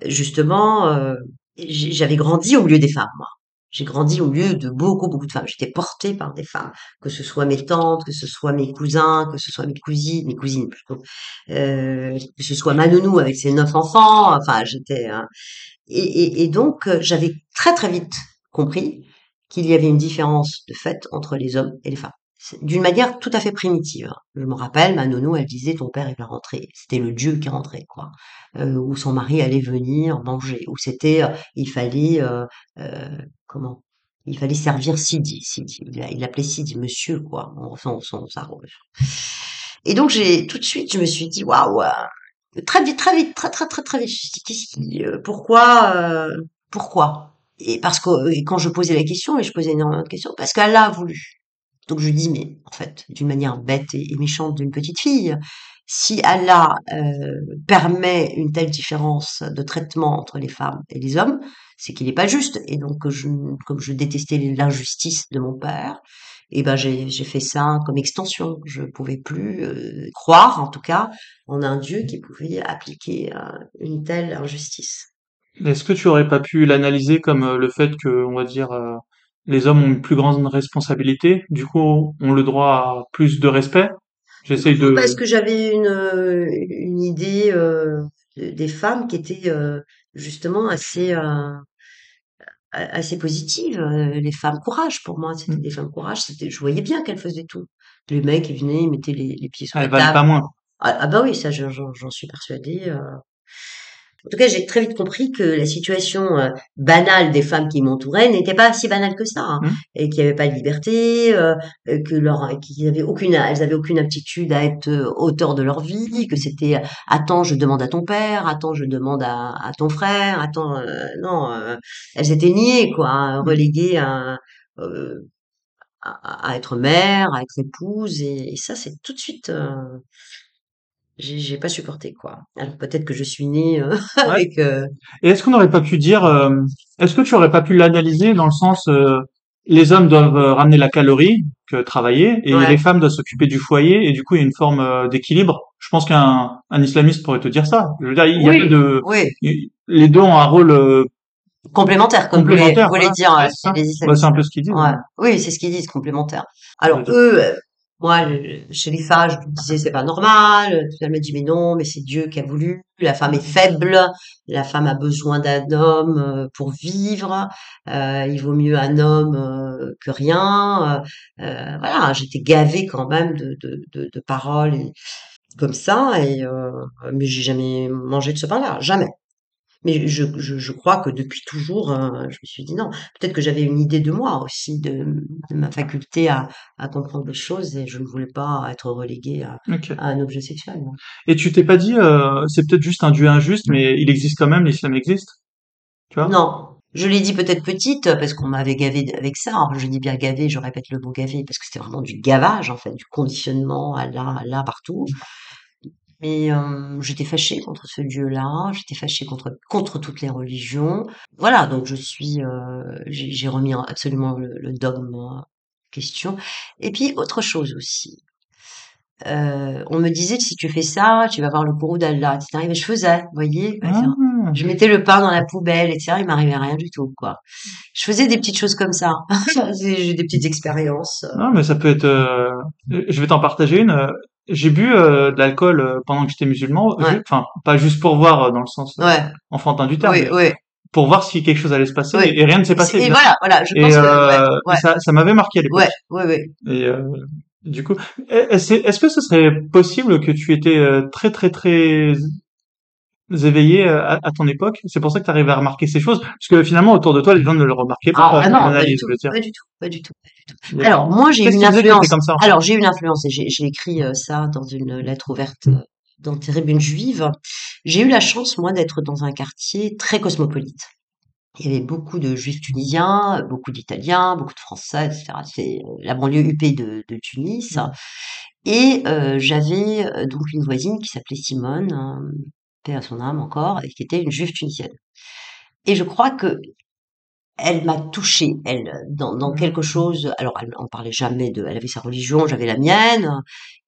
S2: justement euh, j'avais grandi au milieu des femmes moi. J'ai grandi au milieu de beaucoup beaucoup de femmes. J'étais portée par des femmes, que ce soit mes tantes, que ce soit mes cousins, que ce soit mes cousines, mes cousines plutôt, euh, que ce soit ma nounou avec ses neuf enfants. Enfin, j'étais euh, et, et, et donc j'avais très très vite compris qu'il y avait une différence de fait entre les hommes et les femmes. D'une manière tout à fait primitive. Je me rappelle, ma nounou, elle disait ton père il va rentrer. C'était le Dieu qui rentrait, quoi. Euh, ou son mari allait venir manger. Ou c'était, euh, il fallait, euh, euh, comment? Il fallait servir Sidi. Sidi. Il l'a- il l'appelait Sidi, monsieur, quoi. Son, son, Et donc j'ai tout de suite, je me suis dit waouh. Très vite, très vite, très très très très vite. Qu'est-ce qui, pourquoi, pourquoi? Et parce que et quand je posais la question, et je posais énormément de questions, parce qu'elle a voulu. Donc je dis, mais en fait, d'une manière bête et, méchante d'une petite fille, si Allah euh, permet une telle différence de traitement entre les femmes et les hommes, c'est qu'il n'est pas juste. Et donc, je, comme je détestais l'injustice de mon père, et ben j'ai fait ça comme extension. Je pouvais plus euh, croire, en tout cas, en un Dieu qui pouvait appliquer euh, une telle injustice.
S1: Est-ce que tu aurais pas pu l'analyser comme euh, le fait que, on va dire, euh, les hommes ont une plus grande responsabilité, du coup, ont le droit à plus de respect? J'essaye de...
S2: Parce que j'avais une, euh, une idée euh, de- des femmes qui était euh, justement assez assez positive. Les femmes courage pour moi, c'était
S1: Mm.
S2: des femmes courage. C'était, je voyais bien qu'elles faisaient tout. Les mecs, ils venaient, ils mettaient les, les pieds sur
S1: Ah,
S2: la
S1: elles valent pas moins.
S2: Ah, ah bah oui, ça, j'en j'en- j'en suis persuadée. En tout cas, j'ai très vite compris que la situation euh, banale des femmes qui m'entouraient n'était pas si banale que ça, hein,
S1: Mmh.
S2: et qu'il n'y avait pas de liberté, euh, que leur, qu'ils avaient aucune, elles avaient aucune aptitude à être euh, auteur de leur vie, que c'était attends, je demande à ton père, attends, je demande à, à ton frère, attends, euh, non, euh, elles étaient niées quoi,
S1: Mmh.
S2: reléguées à, euh, à, à être mère, à être épouse, et, et ça, c'est tout de suite. J'ai pas supporté quoi. Alors peut-être que je suis née euh, avec euh,
S1: Et est-ce qu'on n'aurait pas pu dire, euh, est-ce que tu aurais pas pu l'analyser dans le sens, euh, les hommes doivent euh, ramener la calorie, que travailler, et
S2: Ouais.
S1: les femmes doivent s'occuper du foyer, et du coup il y a une forme euh, d'équilibre? Je pense qu'un un islamiste pourrait te dire ça. Je veux dire, il y
S2: Oui.
S1: de,
S2: oui
S1: les deux ont un rôle euh,
S2: complémentaire comme
S1: complémentaire.
S2: vous voulez dire
S1: c'est Bah, c'est un peu ce qu'ils disent.
S2: Ouais.
S1: hein.
S2: Oui, c'est ce qu'ils disent complémentaire. Alors eux, moi, chez les femmes, je me disais c'est pas normal. Elle m'a dit mais non, mais c'est Dieu qui a voulu. La femme est faible. La femme a besoin d'un homme euh, pour vivre. Euh, il vaut mieux un homme euh, que rien. Euh, euh, voilà, j'étais gavée quand même de, de, de, de paroles comme ça. Et euh, mais j'ai jamais mangé de ce pain-là, jamais. Mais je, je, je crois que depuis toujours, euh, je me suis dit non. Peut-être que j'avais une idée de moi aussi, de, de ma faculté à, à comprendre les choses et je ne voulais pas être reléguée à, un objet sexuel. non.
S1: Et tu t'es pas dit, euh, c'est peut-être juste un dieu injuste, mais il existe quand même, l'islam existe? Tu vois?
S2: Non. Je l'ai dit peut-être petite parce qu'on m'avait gavé avec ça. Enfin, je dis bien gavé, je répète le mot gavé parce que c'était vraiment du gavage en fait, du conditionnement à là, à là, partout. Mais euh, j'étais fâchée contre ce Dieu-là, j'étais fâchée contre contre toutes les religions. Voilà, donc je suis, euh, j'ai remis absolument le, le dogme en question. Et puis autre chose aussi. Euh, on me disait si tu fais ça, tu vas voir le courroux d'Allah, etc. Et je faisais, vous voyez.
S1: Ah.
S2: je mettais le pain dans la poubelle, etc. Il m'arrivait rien du tout, quoi. Je faisais des petites choses comme ça. J'ai des petites expériences.
S1: Non, mais ça peut être. euh, Je vais t'en partager une. J'ai bu euh, de l'alcool euh, pendant que j'étais musulman.
S2: Ouais.
S1: Enfin, pas juste pour voir euh, dans le sens euh,
S2: Ouais,
S1: enfantin du terme,
S2: oui, oui.
S1: pour voir si quelque chose allait se passer.
S2: Oui.
S1: Et, et rien ne s'est passé.
S2: Et
S1: bien
S2: voilà, voilà, je
S1: Et,
S2: pense que,
S1: euh,
S2: ouais,
S1: ça, ça m'avait marqué à l'époque.
S2: ouais, ouais, ouais.
S1: Et euh, du coup, est-ce que ce serait possible que tu étais très très très éveillé euh, à, à ton époque C'est pour ça que tu arrives à remarquer ces choses, parce que finalement autour de toi, les gens ne le remarquaient pas.
S2: Ah, ah non, pas du tout, pas du tout, pas du tout, pas du tout. Alors, moi, j'ai une influence.
S1: comme ça
S2: Alors, j'ai eu une influence et j'ai écrit euh, ça dans une lettre ouverte euh, dans Tribune Juive. J'ai eu la chance, moi, d'être dans un quartier très cosmopolite. Il y avait beaucoup de juifs tunisiens, beaucoup d'italiens, beaucoup de français, etc. C'est la banlieue huppée de, de Tunis. Et euh, j'avais donc une voisine qui s'appelait Simone, euh, paix à son âme encore, et qui était une juive tunisienne. Et je crois que elle m'a touchée, elle, dans, dans quelque chose. Alors, elle en parlait jamais de. Elle avait sa religion, j'avais la mienne,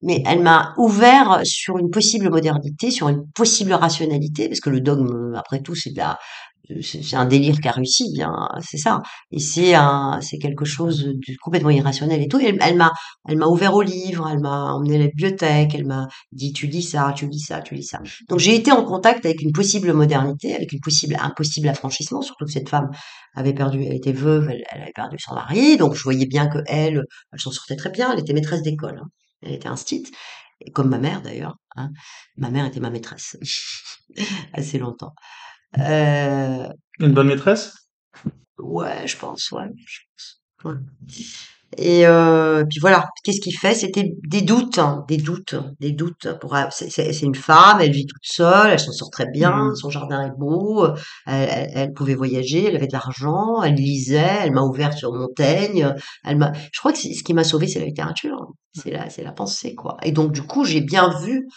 S2: mais elle m'a ouvert sur une possible modernité, sur une possible rationalité, parce que le dogme, après tout, c'est de la, c'est c'est un délire qui a réussi, hein, c'est ça. Et c'est un, c'est quelque chose de complètement irrationnel et tout. Elle, m'a, elle m'a ouvert au livre, elle m'a emmené à la bibliothèque, elle m'a dit tu lis ça, tu lis ça, tu lis ça. Donc j'ai été en contact avec une possible modernité, avec une possible, un possible affranchissement, surtout que cette femme avait perdu, elle était veuve, elle, avait perdu son mari, donc je voyais bien que elle, elle s'en sortait très bien, elle était maîtresse d'école, hein. elle était instite, comme ma mère d'ailleurs, hein. ma mère était ma maîtresse assez longtemps. Euh,
S1: Une bonne maîtresse?
S2: Ouais, je pense, ouais, je pense. Ouais. Et euh, puis voilà, qu'est-ce qu'il fait? C'était des doutes, hein, des doutes, des doutes. Pour c'est c'est- une femme, elle vit toute seule, elle s'en sort très bien,
S1: Mhm.
S2: son jardin est beau, elle, elle- pouvait voyager, elle avait de l'argent, elle lisait, elle m'a ouvert sur Montaigne, elle m'a. Je crois que ce qui m'a sauvé, c'est la littérature, hein. c'est la, c'est la pensée, quoi. Et donc du coup, j'ai bien vu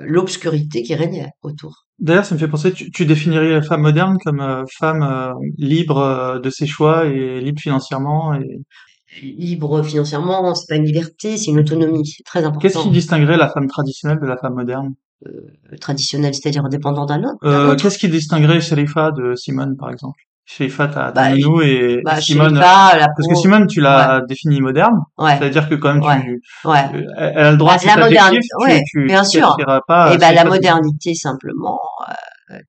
S2: l'obscurité qui régnait autour.
S1: D'ailleurs, ça me fait penser, tu, tu définirais la femme moderne comme euh, femme euh, libre euh, de ses choix et libre financièrement. Et...
S2: Libre financièrement, c'est pas une liberté, c'est une autonomie, c'est très
S1: Qu'est-ce
S2: important.
S1: qui distinguerait la femme traditionnelle de la femme moderne?
S2: Euh, traditionnel, c'est-à-dire dépendant d'un
S1: euh,
S2: autre.
S1: Qu'est-ce qui distinguerait Sherifa de Simone, par exemple? Sherifa, t'as
S2: Bah,
S1: et,
S2: Bah,
S1: et Simone.
S2: la
S1: Parce que Simone, tu l'as définie moderne,
S2: ouais,
S1: c'est-à-dire que quand même, tu,
S2: ouais.
S1: elle a le droit
S2: Bah,
S1: de
S2: la modernité,
S1: tu, tu,
S2: bien
S1: tu
S2: sûr.
S1: pas
S2: Et ben la modernité simplement, euh,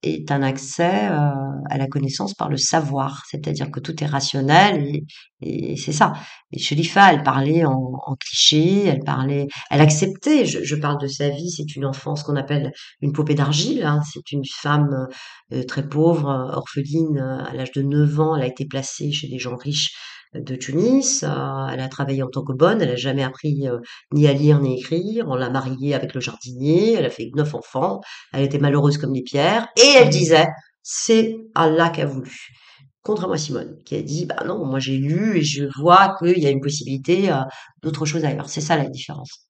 S2: est un accès euh, à la connaissance par le savoir, c'est-à-dire que tout est rationnel et, c'est ça. Et Shelifa, elle parlait en, cliché, elle parlait, elle acceptait. Je, parle de sa vie, c'est une enfance qu'on appelle une poupée d'argile. Hein, c'est une femme euh, très pauvre, orpheline, à l'âge de 9 ans, elle a été placée chez des gens riches de Tunis. Euh, elle a travaillé en tant que bonne. Elle a jamais appris euh, ni à lire ni à écrire. On l'a mariée avec le jardinier. Elle a fait neuf enfants. Elle était malheureuse comme des pierres. Et elle disait, c'est Allah qui a voulu. Contrairement à Simone, qui a dit, bah non, moi j'ai lu et je vois qu'il y a une possibilité euh, d'autre chose ailleurs. C'est ça la différence.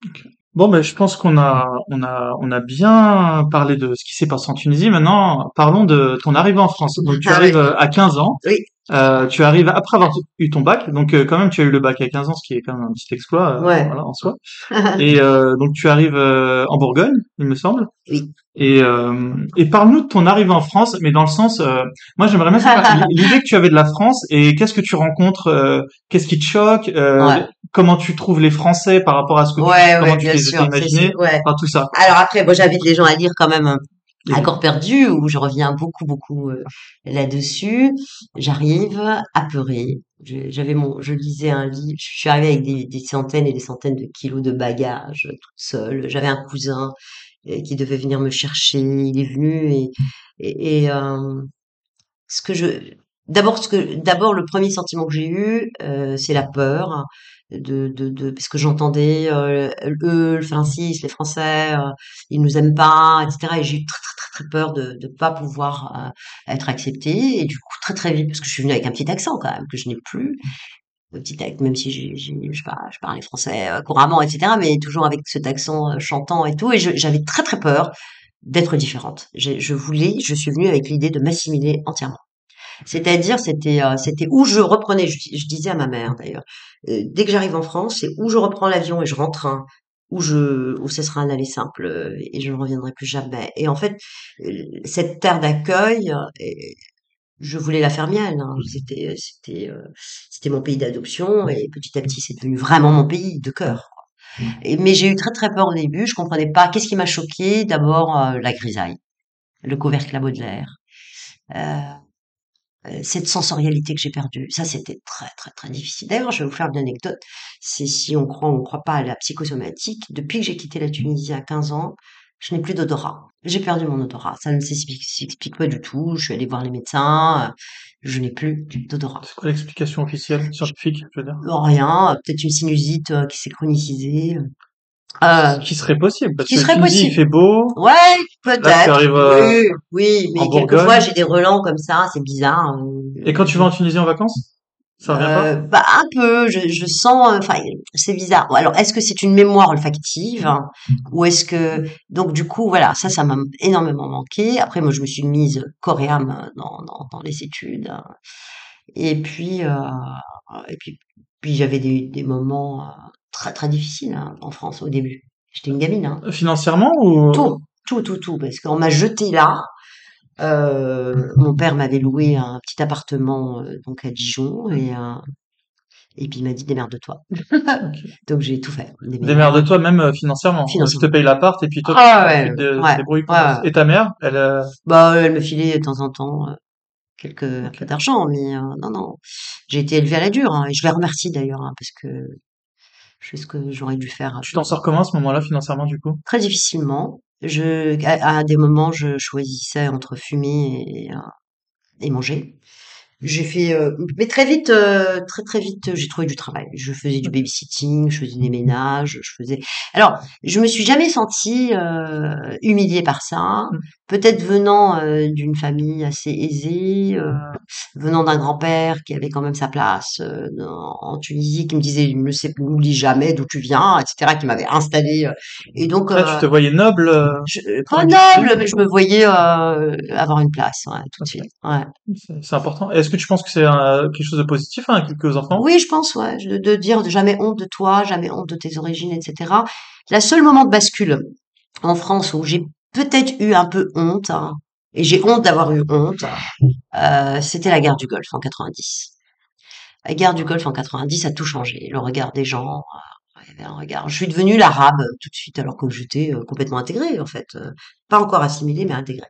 S1: Bon, ben, je pense qu'on a, on a, on a bien parlé de ce qui s'est passé en Tunisie. Maintenant, parlons de ton arrivée en France. Donc, tu ah arrives à 15 ans.
S2: Oui.
S1: Euh, tu arrives après avoir eu ton bac, donc euh, quand même tu as eu le bac à 15 ans, ce qui est quand même un petit exploit euh, voilà, en soi. et donc tu arrives en Bourgogne, il me semble.
S2: Oui.
S1: Et, et parle-nous de ton arrivée en France, mais dans le sens, moi j'aimerais bien savoir l'idée que tu avais de la France et qu'est-ce que tu rencontres, qu'est-ce qui te choque, comment tu trouves les Français par rapport à ce que
S2: ouais,
S1: tu, comment
S2: tu les
S1: imaginé, enfin, tout ça.
S2: Alors après, moi j'invite les gens à lire quand même Accord perdu, où je reviens beaucoup, beaucoup euh, là-dessus. J'arrive apeurée. J'avais mon, je lisais un livre. Je suis arrivée avec des, des, centaines et des centaines de kilos de bagages toute seule. J'avais un cousin euh, qui devait venir me chercher. Il est venu et, et, et euh, ce que je, d'abord ce que, d'abord le premier sentiment que j'ai eu, euh, c'est la peur de, de, de parce que j'entendais euh, eux, le Francis, les Français, euh, ils nous aiment pas, etc. Et j'ai eu très très très très peur de ne pas pouvoir euh, être acceptée. Et du coup très très vite, parce que je suis venue avec un petit accent quand même que je n'ai plus, petit même si j'ai, je, je, je parlais français couramment, etc. Mais toujours avec cet accent chantant et tout. Et j'avais très très peur d'être différente. Je voulais, je suis venue avec l'idée de m'assimiler entièrement. C'est-à-dire, c'était euh, c'était où je reprenais, je, disais à ma mère d'ailleurs, euh, dès que j'arrive en France, c'est où je reprends l'avion et je rentre, où je où ce sera un aller simple euh, et je ne reviendrai plus jamais. Et en fait, cette terre d'accueil, je voulais la faire mienne. Hein. C'était c'était c'était mon pays d'adoption et petit à petit, c'est devenu vraiment mon pays de cœur. Et, mais j'ai eu très très peur au début. Je comprenais pas. Qu'est-ce qui m'a choqué D'abord la grisaille, le couvercle à Baudelaire. Euh, euh, cette sensorialité que j'ai perdue. Ça, c'était très, très, très difficile. D'ailleurs, je vais vous faire une anecdote. C'est si on croit ou on ne croit pas à la psychosomatique. Depuis que j'ai quitté la Tunisie à 15 ans, je n'ai plus d'odorat. J'ai perdu mon odorat. Ça ne s'explique pas du tout. Je suis allée voir les médecins. Je n'ai plus d'odorat.
S1: C'est quoi l'explication officielle, scientifique, je veux dire?
S2: Rien. Peut-être une sinusite euh, qui s'est chronicisée.
S1: Euh, qui serait possible parce
S2: qui
S1: que
S2: serait possible.
S1: il fait beau.
S2: Ouais, peut-être. Oui, oui, mais quelquefois j'ai des relents comme ça, c'est bizarre. Hein.
S1: Et quand tu vas en Tunisie en vacances ça revient
S2: euh, pas Bah un peu, je, je sens, enfin c'est bizarre. Alors est-ce que c'est une mémoire olfactive hein, ou est-ce que donc du coup voilà ça ça m'a énormément manqué. Après moi je me suis mise âme dans, dans, dans les études hein. et puis euh, et puis puis j'avais des, des moments euh, très très difficile hein, en France au début. J'étais une gamine. Hein.
S1: Financièrement ou
S2: Tout, tout, tout, tout, parce qu'on m'a jeté là. Euh, mon père m'avait loué un petit appartement euh, donc à Dijon et euh, et puis il m'a dit démerde-toi. donc j'ai tout fait.
S1: Démerde-toi même euh, financièrement. financièrement. Je te paye l'appart et puis toi
S2: ah, ouais,
S1: tu te ouais, débrouilles Et ta mère, elle euh,
S2: Bah elle me filait de temps en temps quelques un peu d'argent mais non non, j'ai été élevée à la dure hein, et je les remercie d'ailleurs hein, parce que je ce que j'aurais dû faire.
S1: Tu t'en sors comment à ce moment-là financièrement du coup?
S2: Très difficilement. Je, à, des moments, je choisissais entre fumer et, et manger. J'ai fait, euh, mais très vite, euh, très très vite, j'ai trouvé du travail. Je faisais du babysitting, je faisais des ménages, je faisais. Alors, je me suis jamais sentie euh, humiliée par ça. Mmh. Peut-être venant d'une famille assez aisée, venant d'un grand-père qui avait quand même sa place en Tunisie, qui me disait ne sais n'oublie jamais d'où tu viens, etc., qui m'avait installé. et donc,
S1: Là, tu te voyais noble.
S2: pas noble, mais je me voyais avoir une place, ouais, tout de suite. Ouais.
S1: C'est important. Est-ce que tu penses que c'est quelque chose de positif à hein, quelques enfants
S2: Oui, je pense, ouais, de, de dire jamais honte de toi, jamais honte de tes origines, etc. La seule moment de bascule en France où j'ai peut-être eu un peu honte, hein, et j'ai honte d'avoir eu honte, euh, c'était la guerre du Golfe en 90. La guerre du Golfe en 90 a tout changé. Le regard des gens, avait un regard. Je suis devenue l'arabe tout de suite, alors que j'étais euh, complètement intégrée, en fait. Euh, pas encore assimilée, mais intégrée.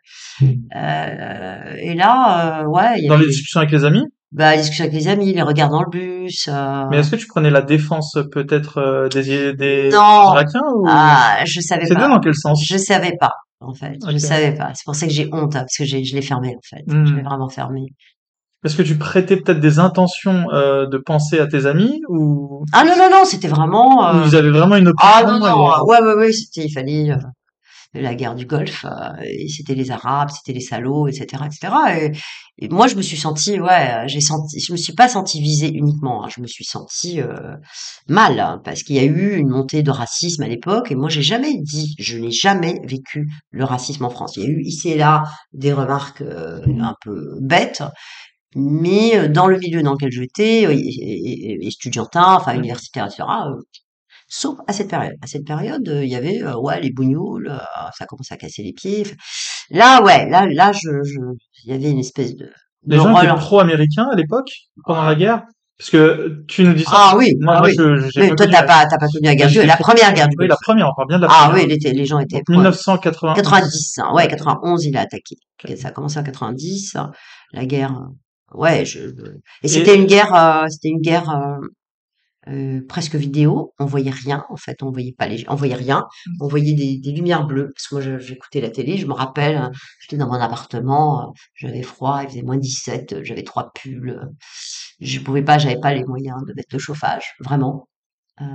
S2: Euh, et là, euh, ouais, y
S1: Dans les discussions avec les amis?
S2: Bah, les discussions avec les amis, les regards dans le bus. euh,
S1: Mais est-ce que tu prenais la défense peut-être euh, des, des
S2: Non,
S1: Irakiens ou
S2: ah, je savais
S1: c'est
S2: pas.
S1: deux dans quel sens?
S2: Je savais pas, en fait. Je
S1: Ok.
S2: savais pas. C'est pour ça que j'ai honte, hein, parce que je l'ai fermé, en fait.
S1: Hmm.
S2: Je l'ai vraiment fermé.
S1: Est-ce que tu prêtais peut-être des intentions euh, de penser à tes amis ou,
S2: Ah non, non, non, c'était vraiment... euh,
S1: ils avaient vraiment une opinion
S2: Ah non, non,
S1: et-
S2: ouais, ouais, ouais, c'était, il fallait... euh, la guerre du Golfe, euh, et c'était les Arabes, c'était les salauds, etc., etc. Et, et moi, je me suis sentie, ouais, j'ai senti, je me suis pas sentie visée uniquement, hein, je me suis sentie mal, hein, parce qu'il y a eu une montée de racisme à l'époque, et moi, j'ai jamais dit, je n'ai jamais vécu le racisme en France. Il y a eu ici et là des remarques un peu bêtes, mais euh, dans le milieu dans lequel j'étais, étudiantin, enfin universitaire, etc., euh, Sauf à cette période. À cette période, euh, il y avait ouais les bougnoules, ça commençait à casser les pieds. Là, ouais, là, là, je, je, il y avait une espèce de,
S1: Les gens étaient pro-américains à l'époque, pendant la guerre? Parce que tu nous dis ça.
S2: Ah oui,
S1: Moi,
S2: ah
S1: moi,
S2: oui.
S1: je, j'ai
S2: Mais
S1: pas
S2: toi, t'as pas, t'as pas connu la guerre du la première guerre du
S1: Oui, la première, on parle bien de la
S2: Ah
S1: première.
S2: oui, les, les gens étaient
S1: Donc,
S2: pro.
S1: 1980.
S2: 90, hein, ouais, 91, il a attaqué. Ok, Ça a commencé en 90, hein, la guerre. Ouais, je, et c'était une guerre, euh, c'était une guerre euh, euh, presque vidéo. On voyait rien, en fait, on voyait pas les, on voyait rien. On voyait des, des lumières bleues. Parce que moi, j'écoutais la télé. Je me rappelle, j'étais dans mon appartement, j'avais froid, il faisait moins 17, euh, j'avais trois pulls. Je pouvais pas, j'avais pas les moyens de mettre le chauffage, vraiment. Euh,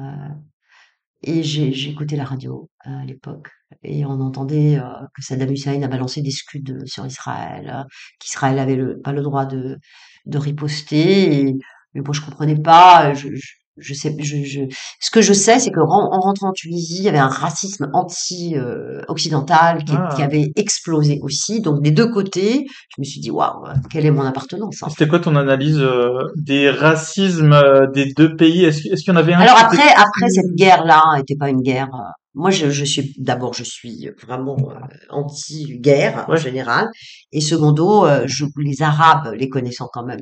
S2: et écouté la radio euh, à l'époque et on entendait euh, que Saddam Hussein a balancé des scuds sur Israël, euh, qu'Israël avait pas le droit de, de riposter. Et, mais moi, je comprenais pas. Je, je, je sais, je, je, ce que je sais, c'est que en rentrant en Tunisie, il y avait un racisme anti-occidental qui,
S1: Ah.
S2: qui avait explosé aussi. Donc des deux côtés, je me suis dit waouh, quelle est mon appartenance en fait.
S1: C'était quoi ton analyse euh, des racismes euh, des deux pays? Est-ce, qu'il- y en avait un
S2: Alors après, après cette guerre-là n'était pas une guerre. euh, Moi, je, je suis d'abord, je suis vraiment euh, anti-guerre en général, et secondo, je, les Arabes, les connaissant quand même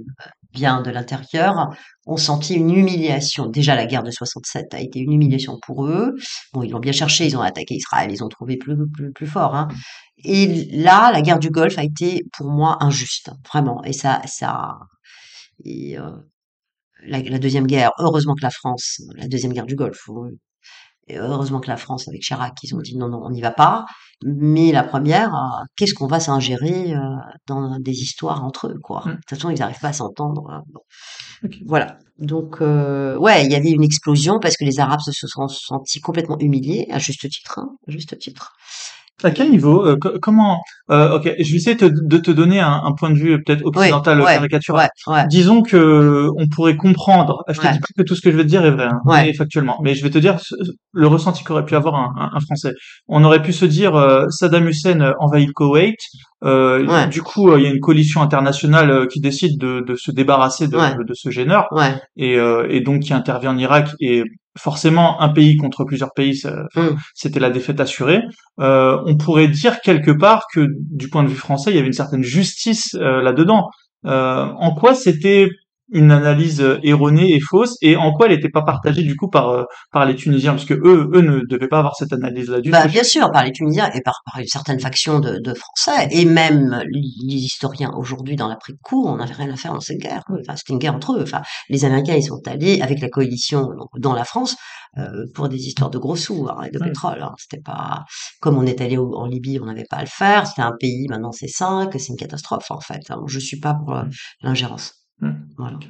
S2: bien de l'intérieur, ont senti une humiliation. Déjà, la guerre de 67 a été une humiliation pour eux. Bon, ils l'ont bien cherché, ils ont attaqué Israël, ils ont trouvé plus plus plus fort. Hein. Et là, la guerre du Golfe a été pour moi injuste, vraiment. Et ça, ça, et euh, la, la deuxième guerre, heureusement que la France, la deuxième guerre du Golfe. Et heureusement que la France, avec Chirac, ils ont dit non, non, on n'y va pas. Mais la première, euh, qu'est-ce qu'on va s'ingérer euh, dans des histoires entre eux, quoi?
S1: Mm.
S2: De toute façon, ils n'arrivent pas à s'entendre. hein. Bon. Voilà. Donc, euh, ouais, il y avait une explosion parce que les Arabes se sont sentis complètement humiliés, à juste titre, hein, à juste titre.
S1: À quel niveau euh, co- Comment euh, Ok, je vais essayer te- de te donner un, un point de vue peut-être occidental
S2: ouais,
S1: caricatural.
S2: ouais, ouais.
S1: Disons que on pourrait comprendre. Je te dis pas que tout ce que je vais te dire est vrai, hein, factuellement, mais je vais te dire le ressenti qu'aurait pu avoir un, un- un Français. On aurait pu se dire euh, Saddam Hussein euh, envahit le Koweït. euh. Du coup, euh, il y a une coalition internationale euh, qui décide de, de se débarrasser de, ce gêneur
S2: Ouais.
S1: et, euh, et donc qui intervient en Irak et forcément un pays contre plusieurs pays, ça-
S2: Mm.
S1: c'était la défaite assurée. Euh, on pourrait dire quelque part que du point de vue français, il y avait une certaine justice euh, là-dedans. Euh, en quoi c'était une analyse euh, erronée et fausse et en quoi elle n'était pas partagée du coup par euh, par les Tunisiens parce que eux eux ne devaient pas avoir cette analyse là du
S2: Bah,
S1: tout.
S2: bien sûr, par les Tunisiens et par, par une certaine faction de, de Français, et même les historiens aujourd'hui dans l'après-coup, on n'avait rien à faire dans cette guerre. Enfin, c'était une guerre entre eux. Enfin, les Américains, ils sont allés avec la coalition donc, dans la France euh, pour des histoires de gros sous hein, et de pétrole. Hein. C'était pas comme on est allé au- en Libye, on n'avait pas à le faire. C'était un pays, maintenant c'est cinq, c'est une catastrophe en fait. hein. Je suis pas pour euh, l'ingérence.
S1: Mm.
S2: Voilà.
S1: Ok.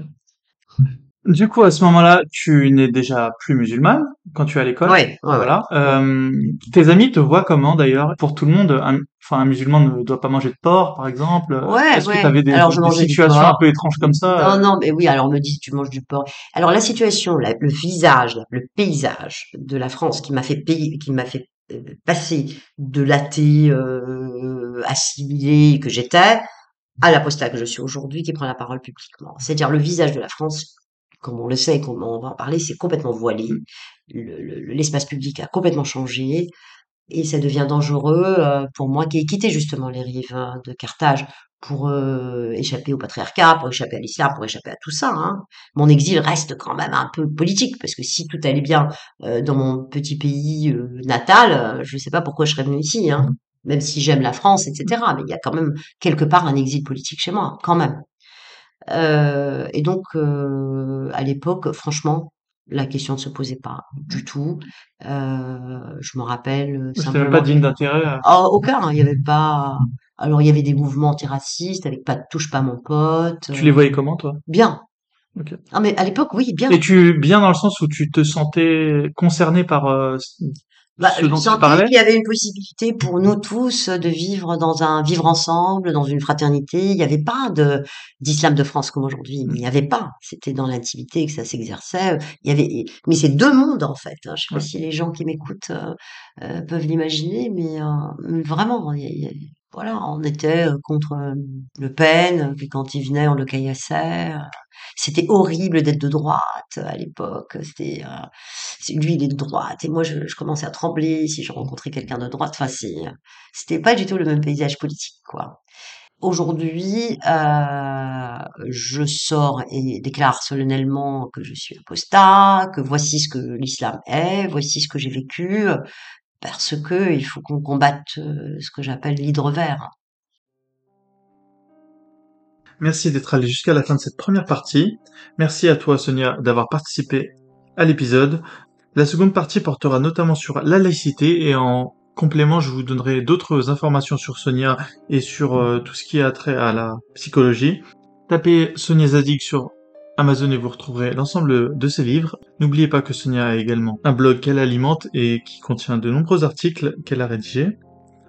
S1: Du coup, à ce moment-là, tu n'es déjà plus musulmane quand tu es à l'école.
S2: Ouais, ouais, ouais.
S1: Voilà. Euh, tes amis te voient comment d'ailleurs? Pour tout le monde, un, enfin un musulman ne doit pas manger de porc, par exemple.
S2: Ouais,
S1: Est-ce que tu avais des,
S2: Alors, je
S1: des
S2: mangeais du
S1: situations un peu étranges comme ça?
S2: Non, non, mais oui, alors on me dit tu manges du porc. Alors la situation, la- le visage, le paysage de la France qui m'a fait payer, qui m'a fait euh, passer de l'athée euh, assimilé que j'étais à l'apostat que je suis aujourd'hui qui prend la parole publiquement. C'est-à-dire le visage de la France, comme on le sait, comme on va en parler, c'est complètement voilé. Le- le- L'espace public a complètement changé. Et ça devient dangereux euh, pour moi qui ai quitté justement les rives de Carthage pour euh, échapper au patriarcat, pour échapper à l'islam, pour échapper à tout ça. Hein. Mon exil reste quand même un peu politique, parce que si tout allait bien euh, dans mon petit pays natal, je ne sais pas pourquoi je serais venue ici, hein, même si j'aime la France, etc. Mais il y a quand même quelque part un exil politique chez moi, quand même. et donc, à l'époque, franchement, la question ne se posait pas du tout. Euh, je me rappelle
S1: C'était même pas digne d'intérêt.
S2: Oh, aucun, hein, il y avait pas. Alors il y avait des mouvements antiracistes avec pas de touche pas mon pote.
S1: Tu les voyais comment toi?
S2: Bien. Ah mais à l'époque oui bien.
S1: Et tu bien dans le sens où tu te sentais concerné par
S2: bah, qu'il y avait une possibilité pour nous tous de vivre dans un vivre ensemble, dans une fraternité. Il n'y avait pas de d'islam de France comme aujourd'hui. Il n'y avait pas. C'était dans l'intimité que ça s'exerçait. Il y avait, mais c'est deux mondes en fait. Hein. Je sais pas si les gens qui m'écoutent euh, euh, peuvent l'imaginer, mais euh, vraiment, voilà, on était contre Le Pen, puis quand il venait, on le caillassait. C'était horrible d'être de droite à l'époque. C'était, lui, il est de droite et moi, je, commençais à trembler si je rencontrais quelqu'un de droite. Enfin, c'était pas du tout le même paysage politique, quoi. Aujourd'hui, euh, je sors et déclare solennellement que je suis apostat, que voici ce que l'islam est, voici ce que j'ai vécu, parce que il faut qu'on combatte euh, ce que j'appelle l'hydre vert.
S1: Merci d'être allé jusqu'à la fin de cette première partie. Merci à toi Sonia d'avoir participé à l'épisode. La seconde partie portera notamment sur la laïcité et en complément je vous donnerai d'autres informations sur Sonia et sur euh, tout ce qui a trait à la psychologie. Tapez Sonia Zadig sur Amazon et vous retrouverez l'ensemble de ses livres. N'oubliez pas que Sonia a également un blog qu'elle alimente et qui contient de nombreux articles qu'elle a rédigés.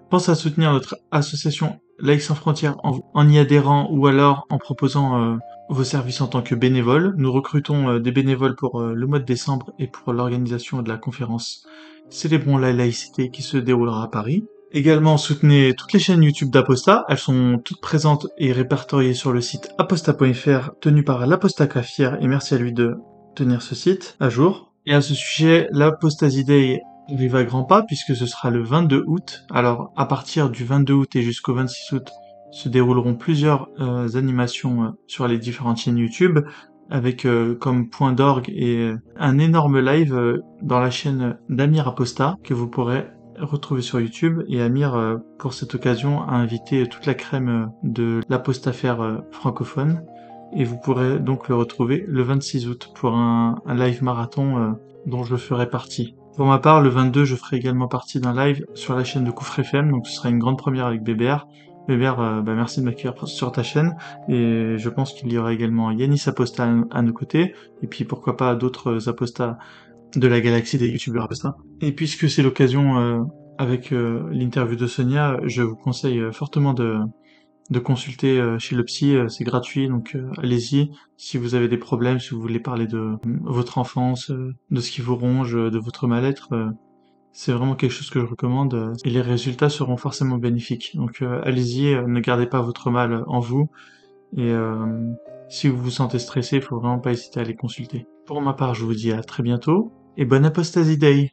S1: Pense à soutenir notre association Laïcs sans frontières en, y adhérant ou alors en proposant euh, vos services en tant que bénévole. Nous recrutons euh, des bénévoles pour euh, le mois de décembre et pour l'organisation de la conférence Célébrons la laïcité qui se déroulera à Paris. Également, soutenez toutes les chaînes YouTube d'Aposta. Elles sont toutes présentes et répertoriées sur le site aposta.fr tenu par l'Aposta Cafière et merci à lui de tenir ce site à jour. Et à ce sujet, l'Apostasie Day arrive à grands pas puisque ce sera le 22 août. Alors, à partir du 22 août et jusqu'au 26 août, se dérouleront plusieurs euh, animations euh, sur les différentes chaînes YouTube avec euh, comme point d'orgue et un énorme live dans la chaîne d'Amir Aposta que vous pourrez retrouvé sur YouTube et Amir, euh, pour cette occasion, a invité toute la crème euh, de l'apostafère euh, francophone et vous pourrez donc le retrouver le 26 août pour un, live marathon dont je ferai partie. Pour ma part, le 22, je ferai également partie d'un live sur la chaîne de Koufre FM, donc ce sera une grande première avec BBR. BBR, bah merci de m'accueillir sur ta chaîne, et je pense qu'il y aura également Yanis Aposta à, nos côtés, et puis pourquoi pas d'autres apostats de la galaxie des youtubeurs ça. Et puisque c'est l'occasion euh, avec euh, l'interview de Sonia, je vous conseille euh, fortement de, de consulter chez le psy, c'est gratuit, donc allez-y. Si vous avez des problèmes, si vous voulez parler de votre enfance, de ce qui vous ronge, de votre mal-être, c'est vraiment quelque chose que je recommande et les résultats seront forcément bénéfiques. Donc allez-y, ne gardez pas votre mal en vous et si vous vous sentez stressé, il faut vraiment pas hésiter à les consulter. Pour ma part, je vous dis à très bientôt et bonne Apostasy Day